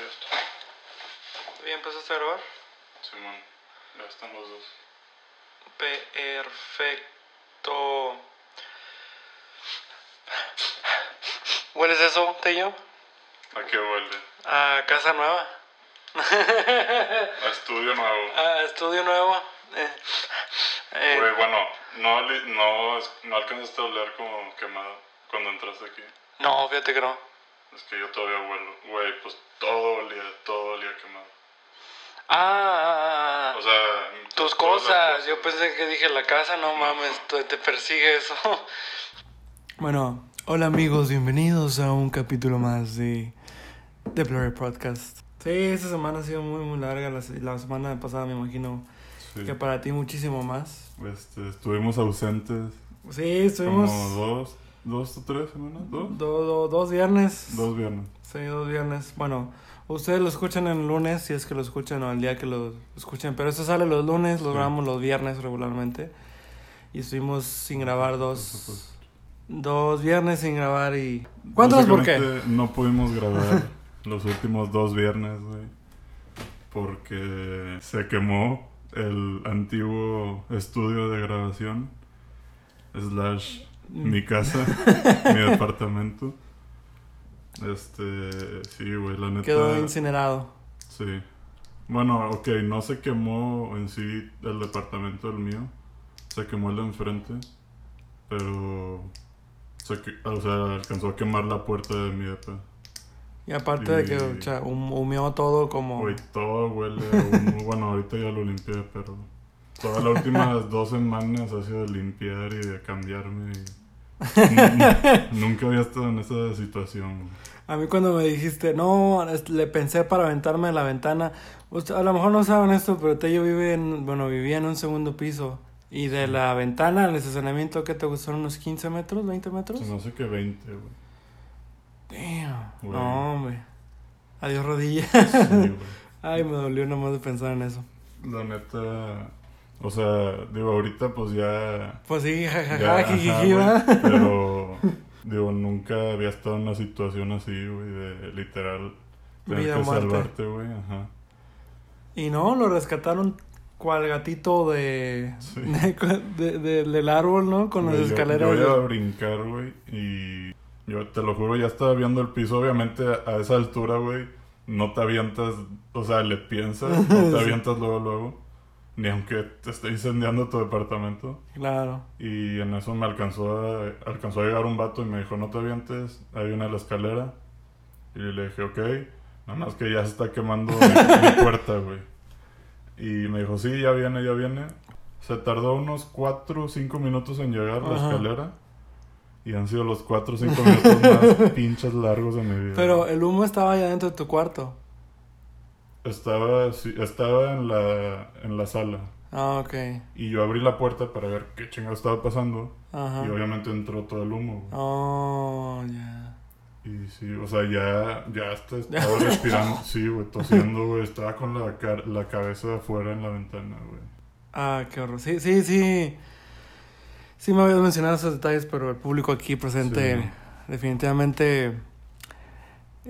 Ya está. ¿Ya empezaste a grabar? Simón, ya están los dos. Perfecto. ¿Hueles eso, Tello? ¿A qué huele? A casa nueva. A estudio nuevo. A estudio nuevo. Eh, eh, Güey, bueno, no alcanzaste a oler como quemado cuando entraste aquí. no, fíjate que no. Es que yo todavía huelo. Güey, pues todo olía, todo olía quemado. Ah, O sea, tus cosas. Yo pensé que dije la casa, no mames, te, te persigue eso. Bueno, hola amigos, bienvenidos a un capítulo más de The Blurry Podcast. Sí, esta semana ha sido muy, muy larga. La, la semana pasada me imagino Sí. que para ti muchísimo más. Este, estuvimos ausentes Sí, estuvimos como dos, dos o tres semanas, dos, do- do- dos viernes. dos viernes. Sí, dos viernes. Bueno, ustedes lo escuchan el lunes, si es que lo escuchan o el día que lo escuchen. Pero esto sale los lunes, lo Sí. grabamos los viernes regularmente. Y estuvimos sin grabar dos, Eso dos viernes sin grabar y... Cuéntanos por qué. No pudimos grabar los últimos dos viernes, güey. Porque se quemó el antiguo estudio de grabación. Slash mi casa, mi departamento. Este, sí, güey, la neta. Quedó incinerado. Sí. Bueno, ok, no se quemó en sí el departamento del mío. Se quemó el de enfrente. Pero. Se, o sea, alcanzó a quemar la puerta de mi depa. Y aparte de que o sea, hum- humeó todo como... Güey, todo huele a humo. bueno, ahorita ya lo limpié, pero. Todas las últimas dos semanas ha sido de limpiar y de cambiarme. y- Nunca había estado en esa situación. güey. A mí cuando me dijiste, no, le pensé para aventarme de la ventana. Usted- a lo mejor no saben esto, pero Tello vive en, bueno, vivía en un segundo piso. Y de la ventana al estacionamiento, ¿qué te gustaron? ¿Unos 15 metros, 20 metros? Me hace que 20, güey. Damn. No, hombre. Adiós rodilla. Sí. Ay, me dolió nomás de pensar en eso. La neta, o sea, digo, ahorita pues ya... Pues sí, jajaja, jijiji, pero, digo, nunca había estado en una situación así, güey, de literal tener Vida que muerte. salvarte, güey, ajá. Y no, lo rescataron cual gatito de, Sí. de- de- del árbol, ¿no? Con las yo- escaleras. Yo, de- iba a brincar, güey, y yo te lo juro, ya estaba viendo el piso, obviamente a esa altura, güey, no te avientas, o sea, le piensas, no te avientas luego, luego, ni aunque te esté incendiando tu departamento. Claro. Y en eso me alcanzó a, alcanzó a llegar un vato y me dijo, no te avientes, ahí viene la escalera. Y le dije, ok, nada más que ya se está quemando mi, mi puerta, güey. Y me dijo, sí, ya viene, ya viene. Se tardó unos 4 o 5 minutos en llegar la Ajá. escalera. Y han sido los 4 o 5 minutos más pinches largos de mi vida. Pero el humo estaba allá dentro de tu cuarto. Estaba, sí, estaba en, la, en la sala. Ah, ok. Y yo abrí la puerta para ver qué chingado estaba pasando. Ajá. Y obviamente entró todo el humo. güey. Oh, ya. Y sí, o sea, ya, ya hasta estaba respirando, sí, güey, tosiendo, güey, estaba con la, la cabeza afuera en la ventana, güey. Ah, qué horror. Sí, sí, sí. Sí me habías mencionado esos detalles, pero el público aquí presente Sí. definitivamente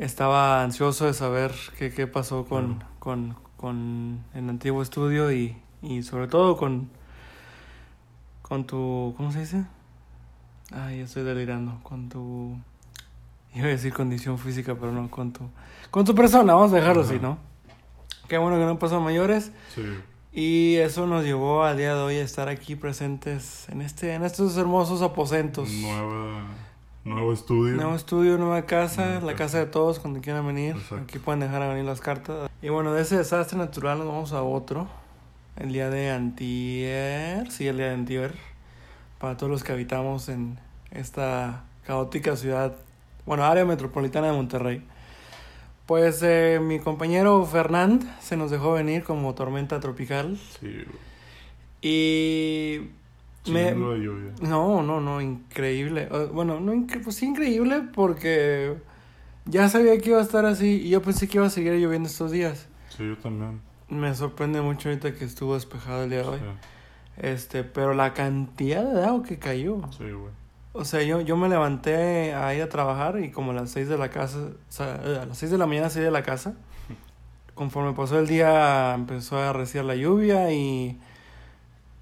estaba ansioso de saber qué, qué pasó con, con, con el antiguo estudio y, y sobre todo con, con tu... ¿Cómo se dice? Ay, estoy delirando. Con tu... Iba a decir condición física, pero no, con tu... Con tu persona, vamos a dejarlo así, ¿no? Qué bueno que no pasó a mayores. Sí, Y eso nos llevó al día de hoy a estar aquí presentes en este, en estos hermosos aposentos. nueva, nuevo estudio. Nuevo estudio, nueva casa, Nueva la casa. casa de todos cuando quieran venir. Exacto. Aquí pueden dejar a venir las cartas. Y bueno, de ese desastre natural nos vamos a otro. El día de antier, sí, el día de antier. Para todos los que habitamos en esta caótica ciudad, bueno, área metropolitana de Monterrey. Pues eh, mi compañero Fernand se nos dejó venir como tormenta tropical. Sí. Y me, Chingo de lluvia. no, no, no, increíble. Bueno, no, pues sí, increíble porque ya sabía que iba a estar así y yo pensé que iba a seguir lloviendo estos días. Sí, yo también. Me sorprende mucho ahorita que estuvo despejado el día de hoy. Sí, Este, pero la cantidad de agua que cayó. sí, güey. O sea, yo, yo me levanté a ir a trabajar y como a las 6 de la casa, o sea, eh, a las 6 de la mañana salí de la casa. Conforme pasó el día empezó a arreciar la lluvia y,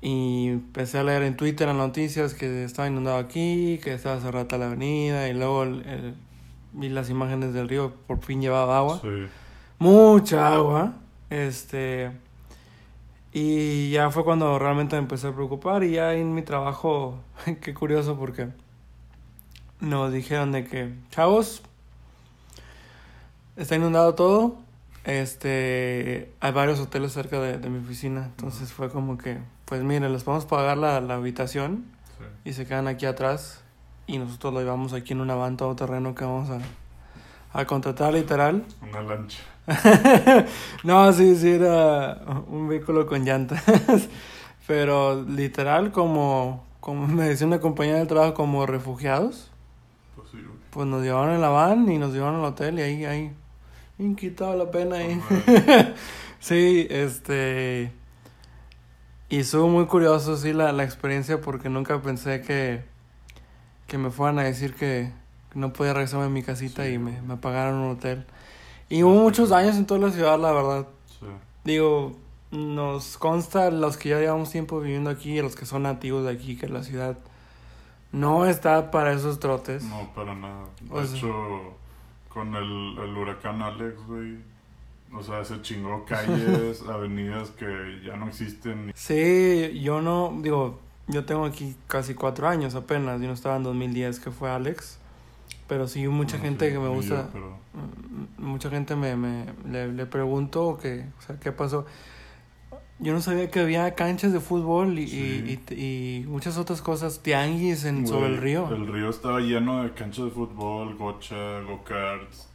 y empecé a leer en Twitter las noticias que estaba inundado aquí, que estaba cerrada la avenida y luego el- el- vi las imágenes del río, por fin llevaba agua. Sí. Mucha agua. Este. Y ya fue cuando realmente me empecé a preocupar. Y ya en mi trabajo, qué curioso porque nos dijeron de que, chavos, está inundado todo. Este, hay varios hoteles cerca de, de mi oficina. Entonces fue como que, pues miren, les podemos pagar la, la habitación Sí. y se quedan aquí atrás. Y nosotros lo llevamos aquí en una van todo terreno que vamos a, a contratar literal. Una lancha. no, sí, sí, era un vehículo con llantas. Pero literal, como, como me decía una compañera del trabajo, como refugiados, Pues sí, pues nos llevaron en la van y nos llevaron al hotel y ahí, ahí, bien quitado la pena ahí. Sí, este. Y estuvo muy curioso, sí, la, la experiencia porque nunca pensé que, que me fueran a decir que no podía regresarme a mi casita Sí. y me, me pagaron un hotel. Y hubo muchos daños en toda la ciudad, la verdad. Sí. Digo, nos consta los que ya llevamos tiempo viviendo aquí, los que son nativos de aquí, que la ciudad no está para esos trotes. No, para nada. De O sea- hecho, con el, el huracán Alex, güey. O sea, se chingó calles, avenidas que ya no existen. Sí, yo no, digo, yo tengo aquí casi cuatro años apenas, yo no estaba en 2010 que fue Alex, pero sí mucha No gente que me gusta, yo, pero mm, mucha gente me, me le, le pregunto que, o sea, ¿qué pasó? Yo no sabía que había canchas de fútbol y, Sí. y, y, y muchas otras cosas, tianguis en, sobre Güey, el río. El río estaba lleno de canchas de fútbol, gocha, go-karts,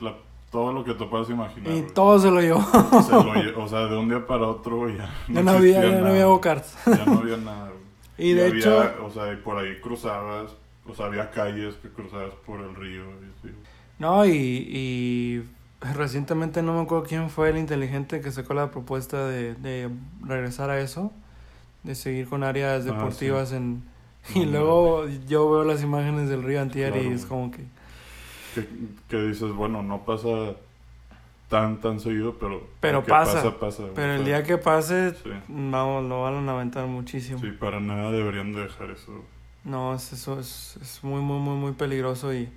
la- todo lo que te puedas imaginar. Y güey. todo se lo llevó. Se lo o sea, de un día para otro, güey, ya ya no había, ya no había go-karts. Ya no había nada, güey. Y de había- hecho, O sea, y por ahí cruzabas, o sea, había calles que cruzabas por el río. Y así. no, y, y recientemente no me acuerdo quién fue el inteligente que sacó la propuesta de, de regresar a eso, de seguir con áreas Ah, deportivas en... Y luego yo veo las imágenes del río Antier y es como que... Que, que dices, bueno, no pasa tan, tan seguido, pero... Pero pasa. pasa. Pero el sea, día que pase, Sí, vamos, lo van a aventar muchísimo. sí, para nada deberían de dejar eso. No, es, eso es, es muy, muy, muy, muy peligroso y...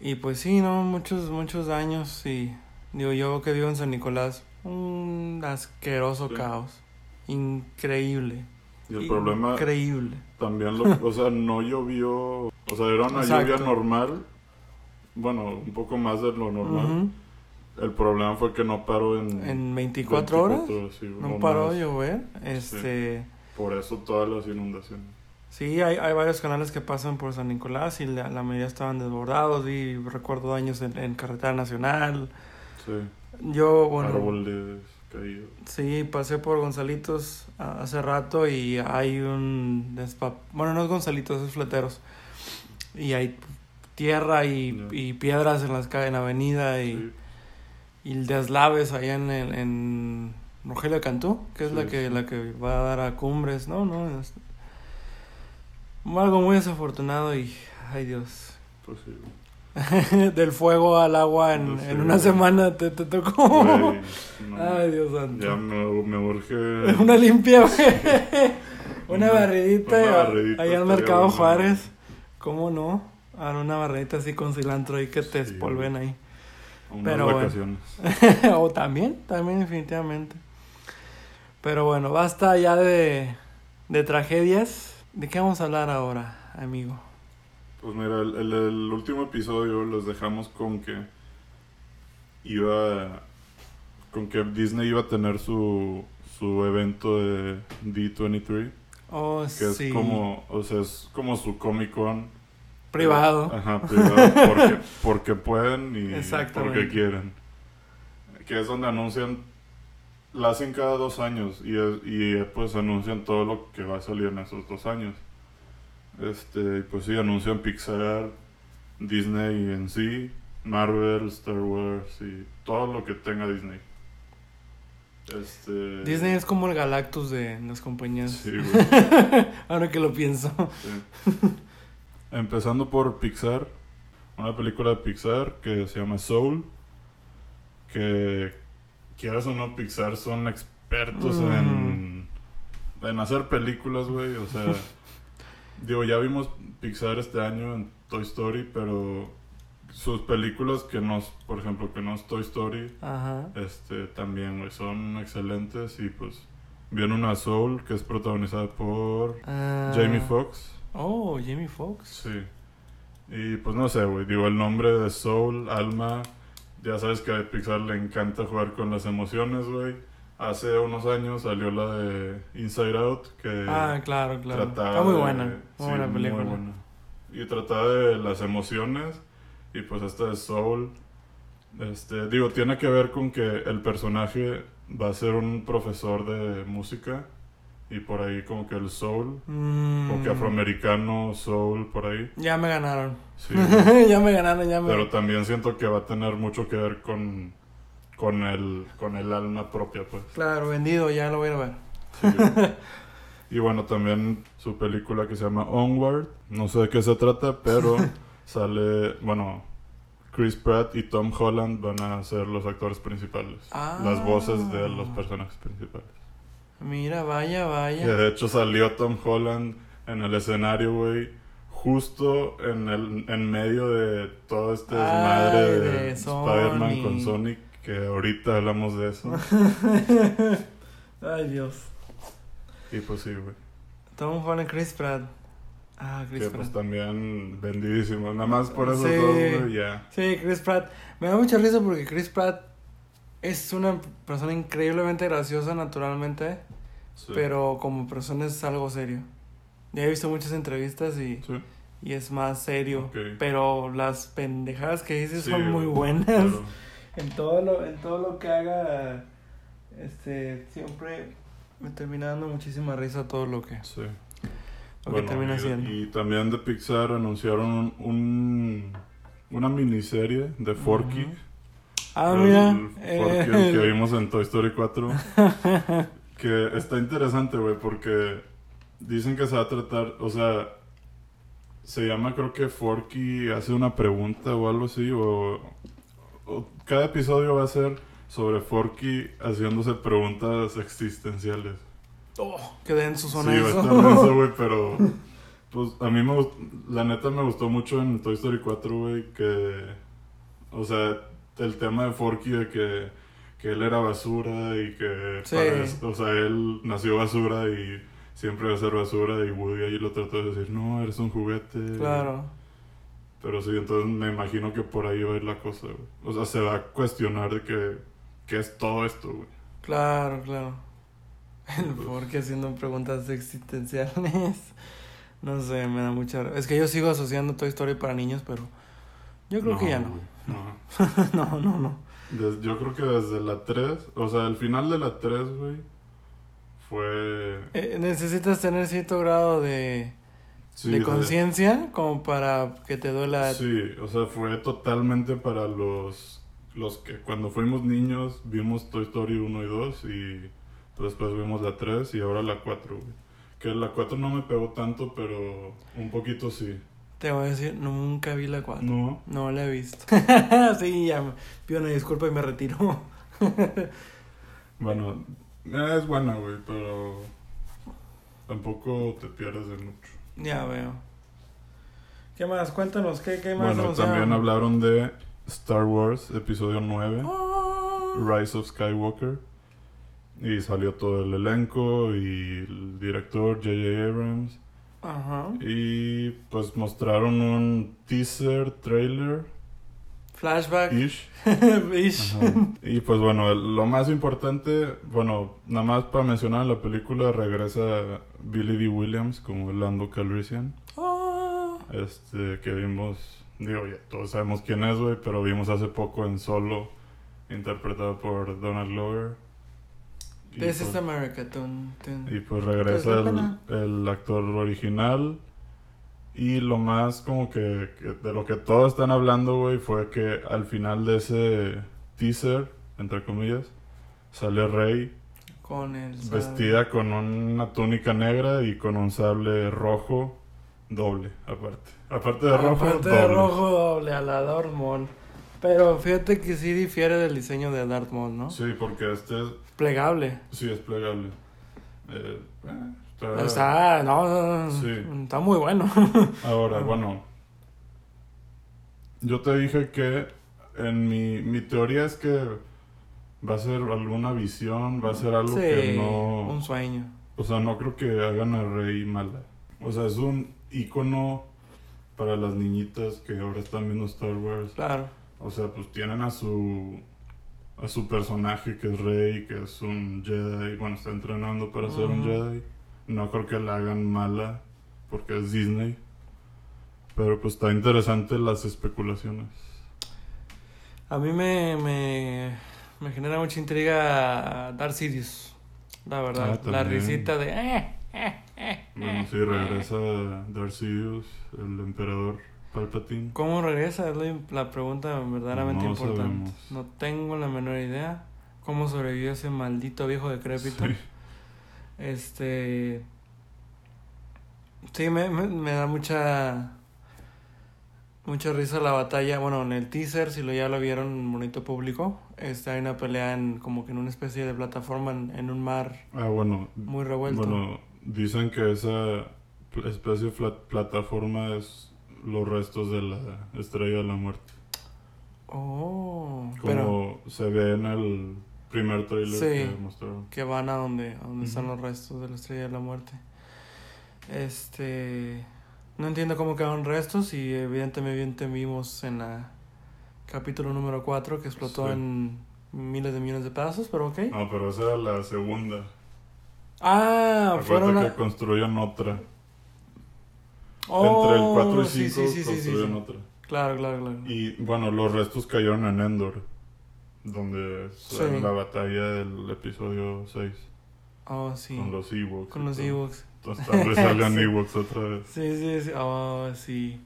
Y pues sí, ¿no? Muchos, muchos daños y... Digo, yo que vivo en San Nicolás, un asqueroso Sí. caos. Increíble. Y el problema Increíble. también, lo, o sea, no llovió, o sea, era una Exacto. lluvia normal, bueno, un poco más de lo normal. El problema fue que no paró en... En 24, horas 24 sí, no paró de llover. Este... Por eso todas las inundaciones. Sí, hay, hay varios canales que pasan por San Nicolás y la, la mayoría estaban desbordados y recuerdo daños en, en carretera nacional. Sí, Yo, bueno, árboles caídos. sí, pasé por Gonzalitos hace rato y hay un... Bueno, no es Gonzalitos, es Fleteros. Y hay tierra y, y piedras en las en la avenida y, Sí. y deslaves allá en, en, en Rogelio Cantú, que es la que sí. la que va a dar a Cumbres. No, no, es algo muy desafortunado y... Ay Dios. Pues. Del fuego al agua en, en una güey. semana te, te tocó. Güey, no. Ay, Dios santo. Ya me, me urge. Una limpia, güey. Una barridita una a- barridita allá al Mercado bueno. Juárez. ¿Cómo no? Ahora una barridita así con cilantro ahí que te Sí, espolven ahí. Unas pero bueno. vacaciones. o también, también definitivamente. Pero bueno, basta ya de, de tragedias. ¿De qué vamos a hablar ahora, amigo? Pues mira, el, el- el último episodio los dejamos con que iba. con que Disney iba a tener su, su evento de D23. Oh, Que sí. es como. O sea, es como su Comic Con. Privado. Ajá, privado. Porque, porque pueden y porque quieren. Que es donde anuncian. La hacen cada dos años y, es- y pues anuncian todo lo que va a salir en esos dos años. Este, pues sí, anuncian Pixar, Disney en sí, Marvel, Star Wars y todo lo que tenga Disney. Este, Disney es como el Galactus de las compañías. Sí, güey. Ahora que lo pienso. sí. Empezando por Pixar, una película de Pixar que se llama Soul, que quieras o no, Pixar son expertos Mm. en, en hacer películas, güey, o sea, digo, ya vimos Pixar este año en Toy Story, pero sus películas que no, por ejemplo, que no es Toy Story, Ajá. este, también, güey, son excelentes y pues viene una Soul que es protagonizada por Ah. Jamie Foxx. Oh, Jamie Foxx. Sí. Y pues no sé, güey, digo el nombre de Soul, Alma, ya sabes que a Pixar le encanta jugar con las emociones, güey. Hace unos años salió la de Inside Out, que Ah, claro, claro. trataba Está muy de- buena. Muy sí, buena película. buena. Y trataba de las emociones, y pues esta de Soul, este, digo, tiene que ver con que el personaje va a ser un profesor de música, y por ahí como que el Soul, Mm. como que afroamericano, Soul, por ahí. Ya me ganaron. Sí, ya me ganaron, ya me Pero también siento que va a tener mucho que ver con, con, el, con el alma propia, pues. Claro, vendido, ya lo voy a ver. Sí, y bueno, también su película que se llama Onward. No sé de qué se trata, pero sale, bueno, Chris Pratt y Tom Holland van a ser los actores principales. Ah. Las voces de los personajes principales. Mira, vaya, Que vaya. de hecho salió Tom Holland en el escenario, güey. Justo en el en medio de todo este Ay, desmadre de, de Spider-Man con Sonic, que ahorita hablamos de eso. Ay, Dios. y pues sí, güey. Tom Holland, Chris Pratt. Ah, Chris Que Pratt. pues también vendidísimo. Nada más por esos Sí. dos, güey, ya. Sí, Chris Pratt. Me da mucha risa porque Chris Pratt es una persona increíblemente graciosa naturalmente, Sí. pero como persona es algo serio. Ya he visto muchas entrevistas y, Sí. y es más serio, pero las pendejadas que dice Sí, son muy buenas. claro. En todo lo en todo lo que haga este siempre me termina dando muchísima risa todo lo que, lo Bueno, que termina haciendo. y también de Pixar anunciaron un, un- una miniserie de Forky. Ah, El- mira. el Forky, el que eh, vimos en Toy Story 4. que está interesante, güey, porque dicen que se va a tratar, o sea, se llama creo que Forky hace una pregunta o algo así, o, o cada episodio va a ser sobre Forky haciéndose preguntas existenciales. oh, qué denso son sí, eso. denso, güey, pero pues a mí me gust- la neta me gustó mucho en Toy Story 4, güey, que o sea, el tema de Forky de que, que él era basura y que Sí. para- o sea, él nació basura y siempre va a ser basura y Woody ahí lo trató de decir, "No, eres un juguete." Claro. Pero sí, entonces me imagino que por ahí va a ir la cosa, güey. O sea, se va a cuestionar de que qué es todo esto, güey. Claro, claro. El porque haciendo preguntas existenciales. No sé, me da mucha... Es que yo sigo asociando Toy Story para niños, pero yo creo que ya no. güey, no. no, no, no. Yo creo que desde la 3, o sea, el final de la 3, güey, fue... Eh, necesitas tener cierto grado de, sí, de conciencia como para que te duela... Sí, o sea, fue totalmente para los, los que cuando fuimos niños vimos Toy Story 1 y 2 y después vimos la 3 y ahora la 4, güey. Que la 4 no me pegó tanto, pero un poquito sí. Te voy a decir, nunca vi la 4. No, No la he visto. sí, ya me pido una disculpa y me retiro. bueno, eh, es buena, güey, pero tampoco te pierdes de mucho. ya veo. ¿Qué más? Cuéntanos, ¿qué, qué más Bueno, también hablaron de Star Wars, episodio 9. Oh. Rise of Skywalker. Y salió todo el elenco y el director J.J. Abrams. Ajá. Y pues mostraron un teaser, trailer, Flashback. ish. Ish. Y pues bueno, lo más importante, bueno, nada más para mencionar, en la película regresa Billy D. Williams como Lando Calrissian. Oh. Este, que vimos, digo, ya todos sabemos quién es, güey, pero vimos hace poco en Solo, interpretado por Donald Glover. This pues- is America. Tun, tun. Y pues regresa el, el actor original. Y lo más como que, que de lo que todos están hablando, güey, fue que al final de ese teaser, entre comillas, sale Rey Con el. sable. vestida con una túnica negra y con un sable rojo doble, aparte. Aparte de rojo, Aparte doble. de rojo doble a la Darth Maul. Pero fíjate que sí difiere del diseño de Darth Maul, ¿no? Sí, porque este es, Plegable. sí es plegable. Eh, eh, está- Está, no, no, no, Sí. está muy bueno. Ahora, bueno. Yo te dije que en mi, mi teoría es que va a ser alguna visión, va a ser algo sí, que no... un sueño. O sea, no creo que hagan a Rey mala. O sea, es un icono para las niñitas que ahora están viendo Star Wars. Claro. O sea, pues tienen a su a su personaje que es Rey, que es un Jedi, bueno, está entrenando para ser un. Jedi. No creo que la hagan mala porque es Disney. Pero pues está interesante las especulaciones. A mí me, me, me genera mucha intriga Darth Sidious. La verdad. Ah, la risita de... eh, eh, eh, Bueno, eh, sí, regresa Darth Sidious, el emperador Palpatine. ¿Cómo regresa? Es la, la pregunta verdaderamente No importante. sabemos. No tengo la menor idea. ¿Cómo sobrevivió ese maldito viejo decrépito? Sí. Este. Sí, me, me, me da mucha. Mucha risa la batalla. Bueno, en el teaser, si lo ya lo vieron bonito público, este, hay una pelea en, como que en una especie de plataforma en, en un mar Ah, bueno. muy revuelto. Bueno, dicen que esa especie de plataforma es los restos de la estrella de la muerte. oh, Como pero se ve en el primer trailer Sí. que mostraron. que van a donde, a donde están los restos de la estrella de la muerte. Este. No entiendo cómo quedaron restos y evidentemente vimos en la capítulo número 4 que explotó Sí. en miles de millones de pedazos, pero ok. No, pero esa era la segunda. Ah, Acuérdate fueron a... que construyen otra. Oh, Entre el 4 y sí, 5 sí, sí, otra. Claro, claro, claro. Y bueno, los restos cayeron en Endor. Donde en la batalla del episodio 6. Oh, sí. Con los Ewoks. Con los todo. Ewoks. Entonces tal vez salgan Sí. Ewoks otra vez. Sí, sí, sí. Oh, sí.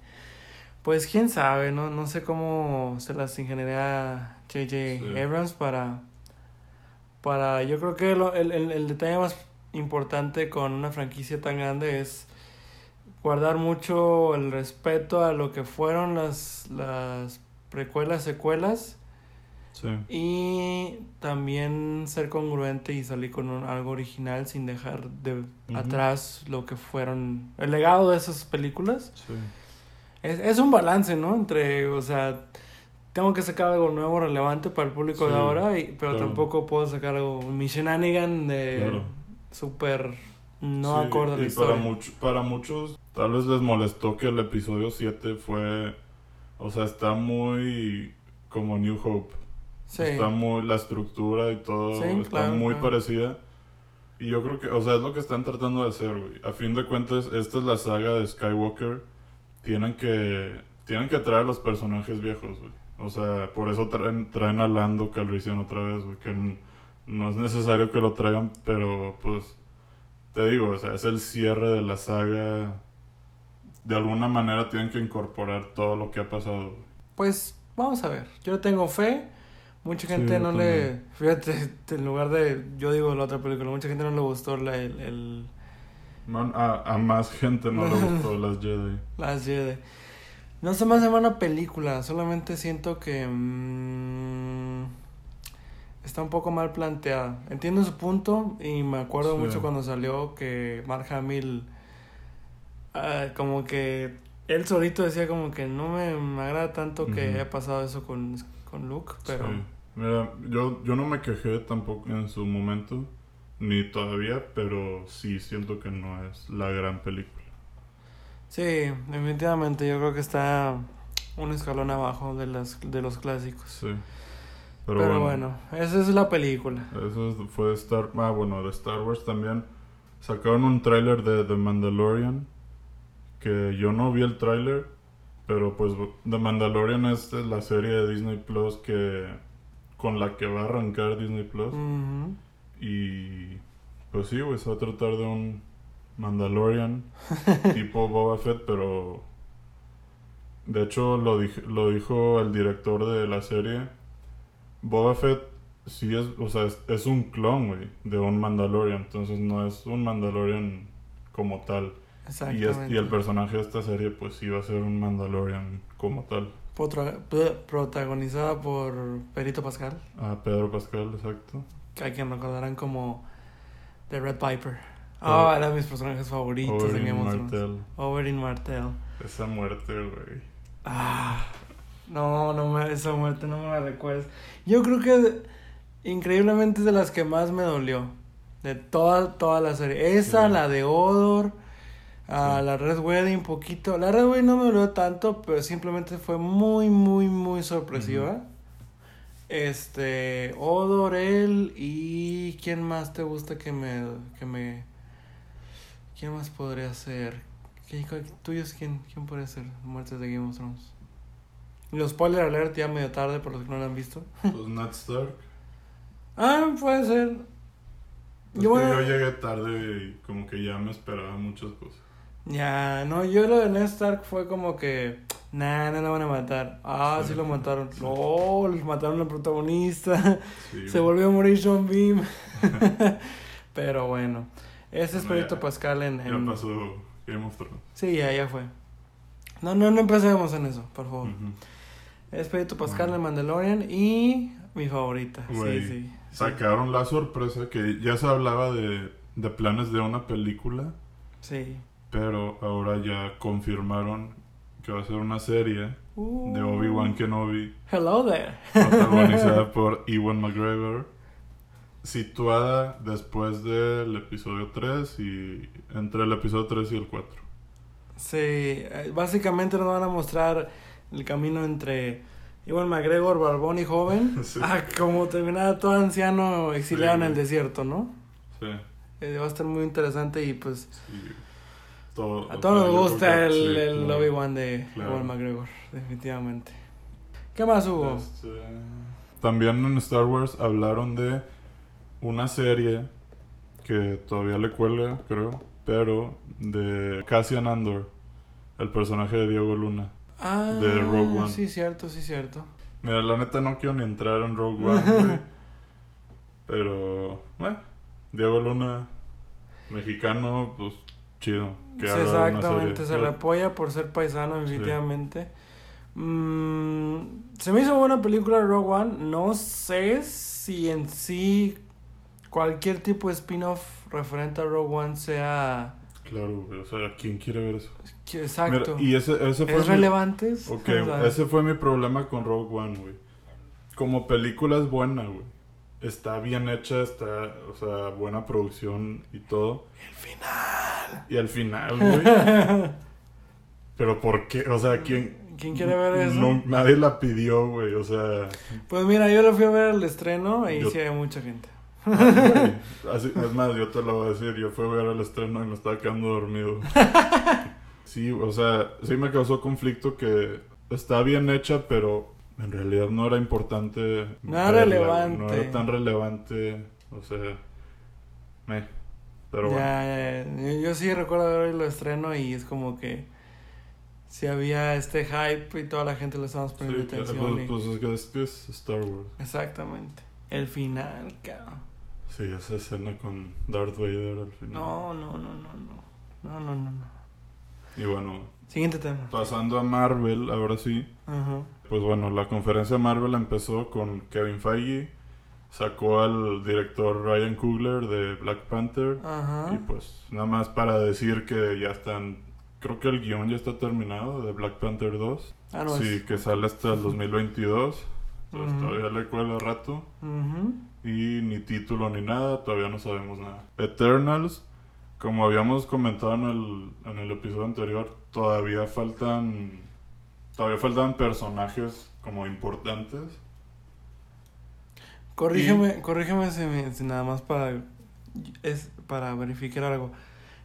Pues quién sabe, ¿no? No sé cómo se las ingeniaría J.J. Abrams para... Para... Yo creo que lo- el, el, el detalle más importante con una franquicia tan grande es guardar mucho el respeto a lo que fueron las, las precuelas, secuelas Sí. y también ser congruente y salir con un- algo original sin dejar de atrás lo que fueron el legado de esas películas. Sí. Es, es un balance, ¿no? Entre, o sea, tengo que sacar algo nuevo, relevante para el público de ahora, y, pero claro. tampoco puedo sacar algo, mi shenanigan de Claro. súper no Sí, acorde a la y historia. Para, much- para muchos, tal vez les molestó que el episodio 7 fue. O sea, está muy. Como New Hope. sí, Está muy. La estructura y todo Sí, está claro, muy claro. parecida. Y yo creo que. O sea, es lo que están tratando de hacer, güey. A fin de cuentas, esta es la saga de Skywalker. Tienen que. Tienen que traer a los personajes viejos, güey. O sea, por eso traen, traen a Lando Calrissian otra vez, güey. Que no es necesario que lo traigan, pero pues. Te digo, o sea, es el cierre de la saga. De alguna manera tienen que incorporar todo lo que ha pasado. pues vamos a ver, yo tengo fe. Mucha gente no le. Fíjate, en lugar de. Yo digo la otra película, mucha gente no le gustó la, el, el, Man, a, a más gente no le gustó las Jedi. Las Jedi. No se me hace una película, solamente siento que mm, está un poco mal planteada. Entiendo su punto y me acuerdo Sí. mucho cuando salió que Mark Hamill ah, como que él solito decía como que no me, me agrada tanto que haya pasado eso con, con Luke, pero Sí. Mira, yo, yo no me quejé tampoco en su momento, ni todavía, pero sí siento que no es la gran película. sí, definitivamente yo creo que está un escalón abajo de las de los clásicos. Sí. Pero, Pero, bueno, esa es la película. Eso es- fue de Star... Ah, bueno, de Star Wars también. Sacaron un tráiler de The Mandalorian, que yo no vi el tráiler, pero pues The Mandalorian es la serie de Disney Plus que... con la que va a arrancar Disney Plus. Y pues sí, güey, se va a tratar de un Mandalorian tipo Boba Fett, pero de hecho lo, dij- lo dijo el director de la serie. Boba Fett sí es, o sea, es, es un clon, güey, de un Mandalorian, entonces no es un Mandalorian como tal. Y, es- y el personaje de esta serie, pues iba a ser un Mandalorian como tal. Potra- protagonizada por Perito Pascal, Ah, Pedro Pascal, exacto. que a quien recordarán como The Red Piper. Oh. Ah, era de mis personajes favoritos en Oberyn Game of Thrones. Martell. Oberyn Martell. Esa muerte, güey. Ah, no, no me, esa muerte no me la recuerdes. Yo creo que increíblemente es de las que más me dolió. De toda, toda la serie. Esa, Sí. la de Odor, Sí. la Red Wedding, poquito. La Red Wedding no me dolió tanto, pero simplemente fue muy, muy, muy sorpresiva. Este, Odor, él y ¿quién más te gusta que me, que me, quién más podría ser? ¿Qué, qué- tuyos quién, quién podría ser? Muertes de Game of Thrones. Los spoiler alert ya medio tarde por los que no lo han visto. Pues Ned Stark. Ah, puede ser. Yo, que bueno, yo llegué tarde y como que ya me esperaba muchas cosas. ya, no, yo lo de Ned Stark fue como que, nah, no lo van a matar. Ah, sí, Sí. lo mataron. No, mataron al protagonista. Sí, Se volvió a morir Sean Beam. Pero bueno, ese es Bueno, ya- Pascal en... Ya en- pasó Game of Thrones. Sí, ya, ya fue. No, no, no empecemos en eso, por favor. Ujú. Es Perito Pascal en Mandalorian y mi favorita. Sí. sí. Sacaron la sorpresa que ya se hablaba de, de planes de una película, Sí. pero ahora ya confirmaron que va a ser una serie de Uh, Obi-Wan Kenobi Hello there. protagonizada por Ewan McGregor, situada después del episodio 3 y entre el episodio 3 y el 4. Sí, eh, básicamente nos van a mostrar el camino entre Iwan McGregor, barbón y joven, Sí. a como terminar todo anciano exiliado Sí, en el desierto, ¿no? Sí, Eh, va a estar muy interesante y pues sí. Todo, a todos nos gusta el, el claro. Obi-Wan de Claro. Iwan McGregor, definitivamente. ¿Qué más hubo? Este, También en Star Wars hablaron de una serie que todavía le cuelga, creo, pero de Cassian Andor, el personaje de Diego Luna. Ah, de Rogue One. sí, cierto, sí, cierto. Mira, la neta no quiero ni entrar en Rogue One, güey, pero bueno, Diego Luna, mexicano, pues chido. que Sí, exactamente, serie. se le apoya por ser paisano, definitivamente. Mm, se me hizo buena película Rogue One. No sé si en sí cualquier tipo de spin-off referente a Rogue One sea Claro, güey, o sea, ¿quién quiere ver eso? Exacto. Mira, y ese, ese fue ¿Es mi- relevante? Ok, ese fue mi problema con Rogue One, güey. Como película es buena, güey. Está bien hecha, está, o sea, buena producción y todo. El final. Y al final, güey. Pero ¿por qué? O sea, ¿quién? ¿Quién quiere ver eso? No, nadie la pidió, güey. O sea, Pues mira, yo lo fui a ver al estreno y Yo- sí hay mucha gente. güey, así- es más, yo te lo voy a decir. Yo fui a ver el estreno y me estaba quedando dormido. Sí, o sea, sí me causó conflicto que está bien hecha, pero en realidad no era importante. No era relevante. No era tan relevante. O sea, me. Pero bueno. Ya, ya, ya. Yo, sí recuerdo haber el estreno y es como que si había este hype y toda la gente le estábamos Sí, poniendo claro, atención. pues, y- pues es que es, que es Star Wars. Exactamente. El final, cabrón. Sí, esa escena con Darth Vader al final. No, no, no, no, no. No, no, no, no. Y bueno, Siguiente tema. pasando a Marvel, ahora sí. Ajá. Pues bueno, la conferencia Marvel empezó con Kevin Feige, sacó al director Ryan Coogler de Black Panther Ajá. y pues nada más para decir que ya están, creo que el guion ya está terminado de Black Panther 2. Ah, no sí, es. que sale hasta el 2022. Pues Ujú. todavía le cuela rato y ni título ni nada, todavía no sabemos nada. Eternals, como habíamos comentado en el, en el episodio anterior, todavía faltan todavía faltan personajes como importantes. Corrígeme, corrígeme si, me- si nada más para es para verificar algo.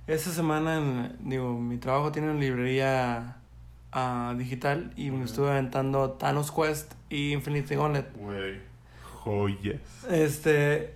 Esta semana, en- digo, mi trabajo tiene una librería ah, digital y me estuve aventando Thanos Quest y Infinity Gauntlet. Güey, joyas. Este,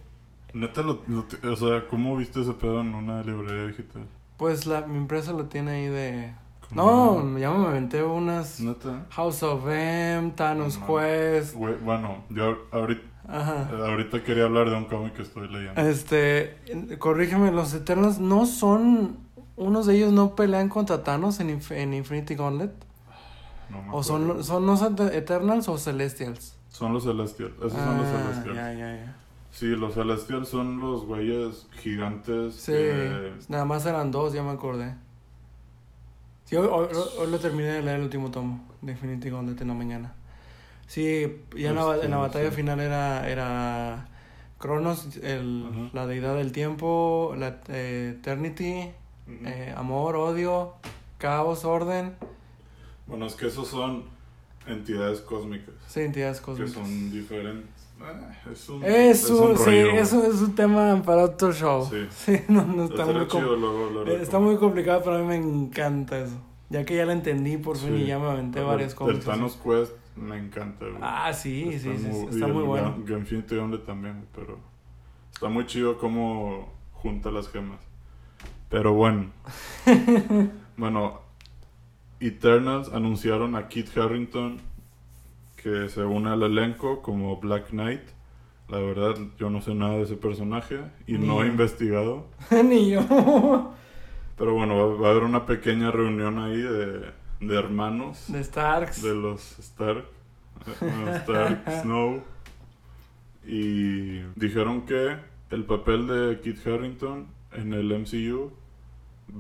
Neta, lo, lo o sea, ¿cómo viste ese pedo en una librería digital? pues la, mi empresa lo tiene ahí de... ¿Cómo? No, ya me aventé unas Neta. House of M, Thanos No. Quest. Güey, bueno, yo ahorita, Ajá. ahorita quería hablar de un cómic que estoy leyendo. Este, corrígeme, los Eternos no son unos de ellos no pelean contra Thanos en, Inf- en Infinity Gauntlet. No ¿O son, son los Eternals o Celestials? Son los Celestials. Esos son los Ah, Celestials. Ya, ya, ya. Sí, los Celestials son los güeyes gigantes. Sí, que- nada más eran dos, ya me acordé. Sí, hoy, hoy- hoy lo terminé de leer el último tomo de Infinity Gauntlet en la mañana. Sí, ya en la, en la Este, batalla sí. final era, era Cronos, el, la deidad del tiempo, la eh, Eternity, eh, amor, odio, caos, orden, Bueno, es que esos son entidades cósmicas. sí, entidades Que cósmicas. son diferentes. Eh, es un, Eso, un sí, güey. eso es un tema para otro show. Sí. Sí, no, no está muy chido de Está muy complicado, pero a mí me encanta eso. Ya que ya la entendí por fin Sí. y ya me aventé varias cosas. El Thanos Quest me encanta, güey. Ah, sí, sí, sí, sí, y está el muy bueno. Infinity Gauntlet también, pero está muy chido cómo junta las gemas. Pero bueno. bueno, Eternals anunciaron a Kit Harrington que se une al elenco como Black Knight. La verdad, yo no sé nada de ese personaje y Ni no he investigado. Ni yo. Pero bueno, va, va a haber una pequeña reunión ahí de, de hermanos De Starks. de los Stark, Stark, Snow, y dijeron que el papel de Kit Harrington en el MCU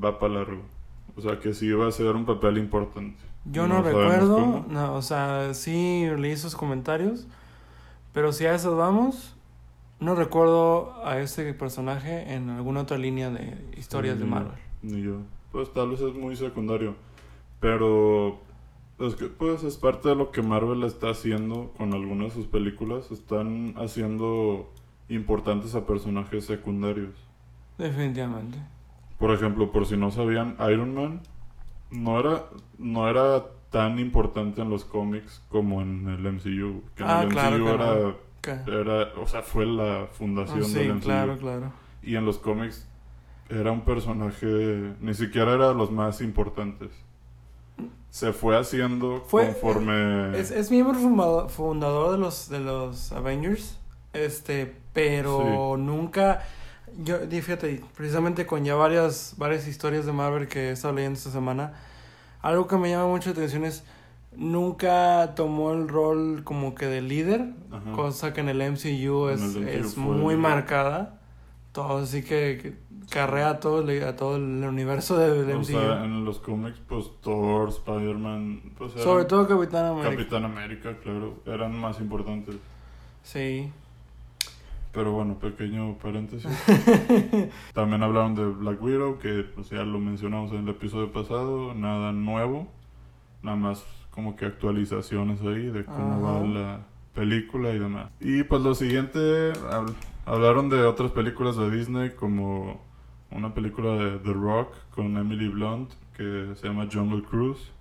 va para largo. O sea, que sí va a ser un papel importante. Yo no, recuerdo, cómo. no, o sea, sí leí sus comentarios, pero si a eso vamos, no recuerdo a ese personaje en alguna otra línea de historias de Ni Marvel. Ni yo. Pues tal vez es muy secundario. Pero es que pues es parte de lo que Marvel está haciendo con algunas de sus películas. Están haciendo importantes a personajes secundarios. Definitivamente. Por ejemplo, por si no sabían, Iron Man no era, no era tan importante en los cómics como en el MCU. Que en Ah, el claro MCU que era, era, o sea, fue la fundación sí, del MCU. claro, claro. Y en los cómics era un personaje, ni siquiera era de los más importantes. Se fue haciendo Fue- conforme... Es, es miembro fundador, fundador de los de los Avengers, este, pero nunca yo fíjate, precisamente con ya varias varias historias de Marvel que he estado leyendo esta semana, algo que me llama mucho la atención es nunca tomó el rol como que de líder, Ajá. cosa que en el MCU es, el MCU es fue muy marcada. Todo así que, que carrea a todo, el- a todo el universo del O MCU. sea, en los cómics, pues Thor, Spider-Man, pues Sobre todo Capitán América. Capitán América, claro, eran más importantes. Sí. Pero bueno, pequeño paréntesis. También hablaron de Black Widow, que pues ya lo mencionamos en el episodio pasado, nada nuevo, nada más como que actualizaciones ahí de cómo Ajá. va la película y demás. Y pues lo siguiente, hab- hablaron de otras películas de Disney como una película de The Rock con Emily Blunt que se llama Jungle Cruise.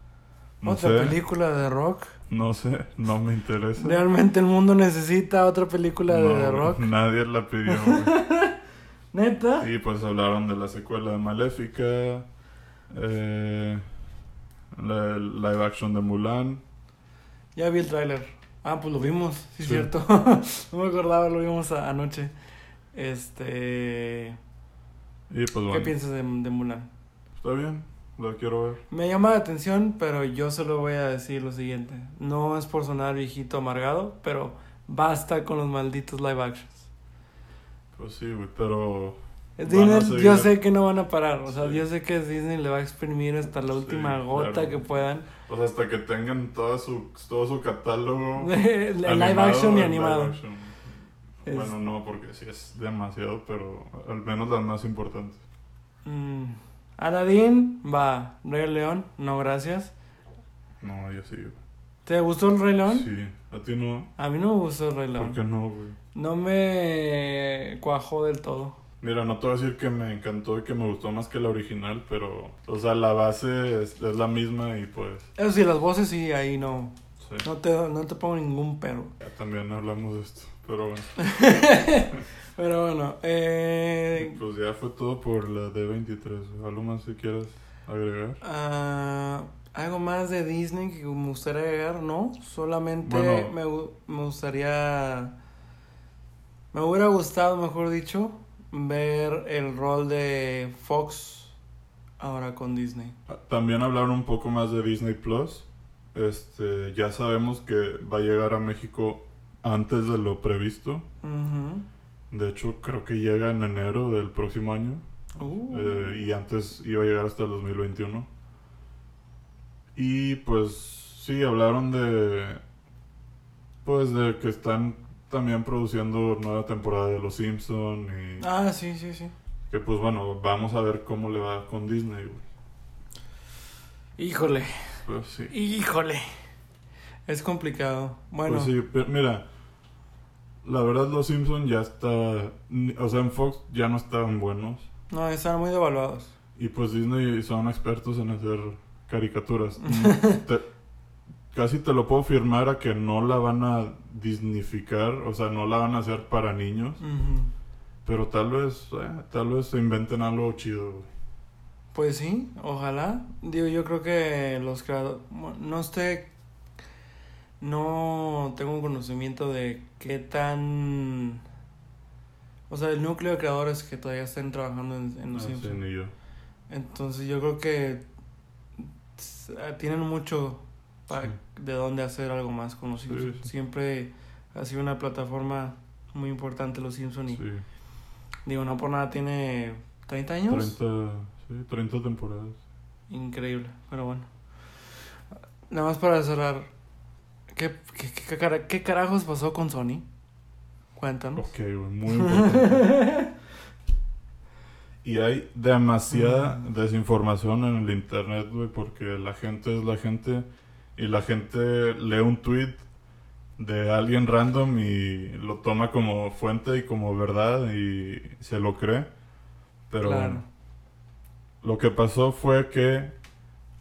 No Otra sé, película de rock. no sé, no me interesa. Realmente el mundo necesita otra película de The Rock. Nadie la pidió. Neta. Y pues hablaron de la secuela de Maléfica, eh, la live action de Mulan. Ya vi el tráiler. Ah, pues lo vimos, sí, es Sí. cierto. no me acordaba, lo vimos a- anoche. Este. Y pues ¿Qué bueno, piensas de, de Mulan? está bien, la quiero ver. Me llama la atención, pero yo solo voy a decir lo siguiente. No es por sonar viejito amargado, pero basta con los malditos live actions. Pues sí, güey, pero... Disney, yo sé que no van a parar. O sea, Sí. yo sé que Disney le va a exprimir hasta la Sí, última gota claro. que puedan. O sea, hasta que tengan todo su, todo su catálogo... El live action y animado. live action. Es- Bueno, no, porque sí es demasiado, pero al menos las más importantes. Mm, Aladdin, va. Rey León, no gracias. No, yo sí. ¿Te gustó el Rey León? Sí, a ti no. A mí no me gustó el Rey ¿Por León. qué no, güey? No me cuajó del todo. Mira, no te voy a decir que me encantó y que me gustó más que la original, pero, o sea, la base es, es la misma y pues, Eso sí, las voces sí, ahí no. sí. No te, no te pongo ningún pero. Ya también hablamos de esto, pero bueno. Pero bueno, eh, Pues ya fue todo por la D23. ¿Algo más que quieras agregar? ah, algo más de Disney que me gustaría agregar, ¿no? Solamente Bueno. me, me gustaría. Me hubiera gustado, mejor dicho, ver el rol de Fox ahora con Disney. También hablaron un poco más de Disney Plus. Este, ya sabemos que va a llegar a México antes de lo previsto. Ujú. De hecho, creo que llega en enero del próximo año. Uh. Eh, y antes iba a llegar hasta el 2021. Y pues sí, hablaron de. Pues de que están también produciendo nueva temporada de Los Simpson y Ah, sí, sí, sí. que pues bueno, vamos a ver cómo le va con Disney, güey. Híjole, Pues sí. híjole. Es complicado. Bueno, Pues sí, pero mira, la verdad Los Simpson ya está, o sea, en Fox ya no estaban buenos no, están muy devaluados. y pues Disney son expertos en hacer caricaturas. Te- casi te lo puedo firmar a que no la van a disnificar, o sea, no la van a hacer para niños, pero tal vez, eh, tal vez se inventen algo chido, güey. Pues sí, ojalá. Digo, yo creo que los creadores... No esté... No tengo un conocimiento de qué tan... O sea, el núcleo de creadores que todavía estén trabajando en, en Los Ah, sí, Simpsons. ni yo. Entonces yo creo que s- tienen mucho pa- Sí. de dónde hacer algo más con Los Simpsons. sí. Siempre ha sido una plataforma muy importante Los Simpsons y digo, no por nada tiene 30 años. 30, sí, 30 temporadas. Increíble, pero bueno. Nada más para cerrar. ¿Qué, qué, qué, cara- qué carajos pasó con Sony? Cuéntanos. Ok, güey, muy importante. y hay demasiada Mm. desinformación en el internet, güey, porque la gente es la gente y la gente lee un tweet de alguien random y lo toma como fuente y como verdad y se lo cree. Pero Claro. bueno, lo que pasó fue que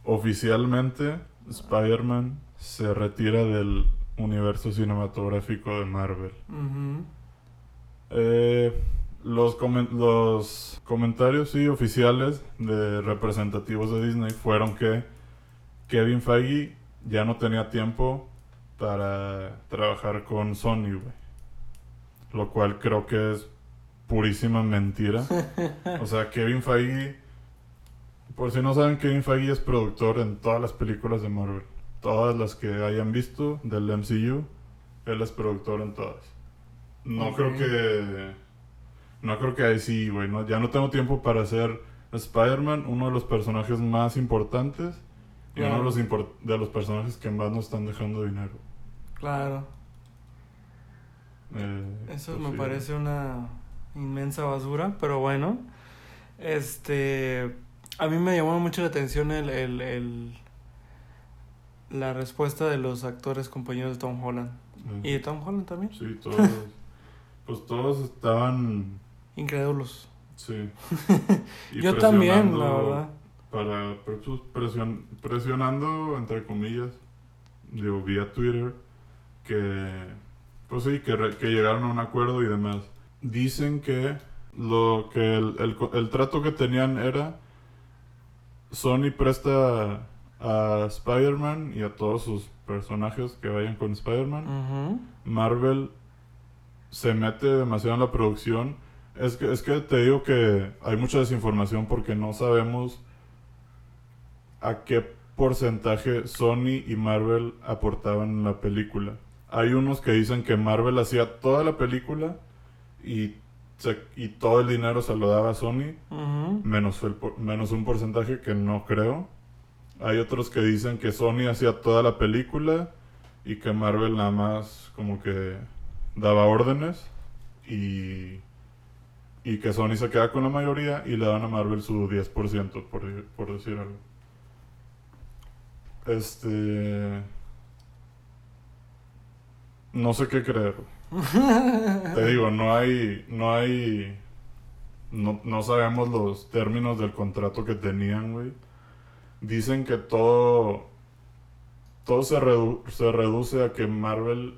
oficialmente Spider-Man se retira del universo cinematográfico de Marvel. Eh, los, comen- los comentarios sí oficiales de representativos de Disney fueron que Kevin Feige ya no tenía tiempo para trabajar con Sony, güey. Lo cual creo que es purísima mentira. O sea, Kevin Feige, por si no saben, Kevin Feige es productor en todas las películas de Marvel. Todas las que hayan visto del MCU, él es productor en todas. No creo que. No creo que ahí sí, güey. No, ya no tengo tiempo para hacer Spider-Man, uno de los personajes más importantes y uno de los, impor- de los personajes que más nos están dejando dinero. Claro. Eh, Eso pues me sí. parece una inmensa basura, pero bueno. Este. A mí me llamó mucho la atención el, el, el- la respuesta de los actores compañeros de Tom Holland. ¿Y de Tom Holland también? Sí, todos. pues todos estaban. Incrédulos. Sí. Y Yo también, la verdad. Para pues, presion- presionando, entre comillas, digo, vía Twitter, que. Pues sí, que, re- que llegaron a un acuerdo y demás. Dicen que lo que el, el el trato que tenían era. Sony presta a Spider-Man y a todos sus personajes que vayan con Spider-Man. Marvel se mete demasiado en la producción. Es que, es que te digo que hay mucha desinformación porque no sabemos a qué porcentaje Sony y Marvel aportaban en la película. Hay unos que dicen que Marvel hacía toda la película y, se- y todo el dinero se lo daba a Sony, menos, el, menos un porcentaje que no creo. Hay otros que dicen que Sony hacía toda la película y que Marvel nada más como que daba órdenes y, y que Sony se queda con la mayoría y le dan a Marvel su 10%, por, por decir algo. Este... No sé qué creer. Te digo, no hay, no hay, no, no sabemos los términos del contrato que tenían, güey. Dicen que todo, todo se, redu- se reduce a que Marvel,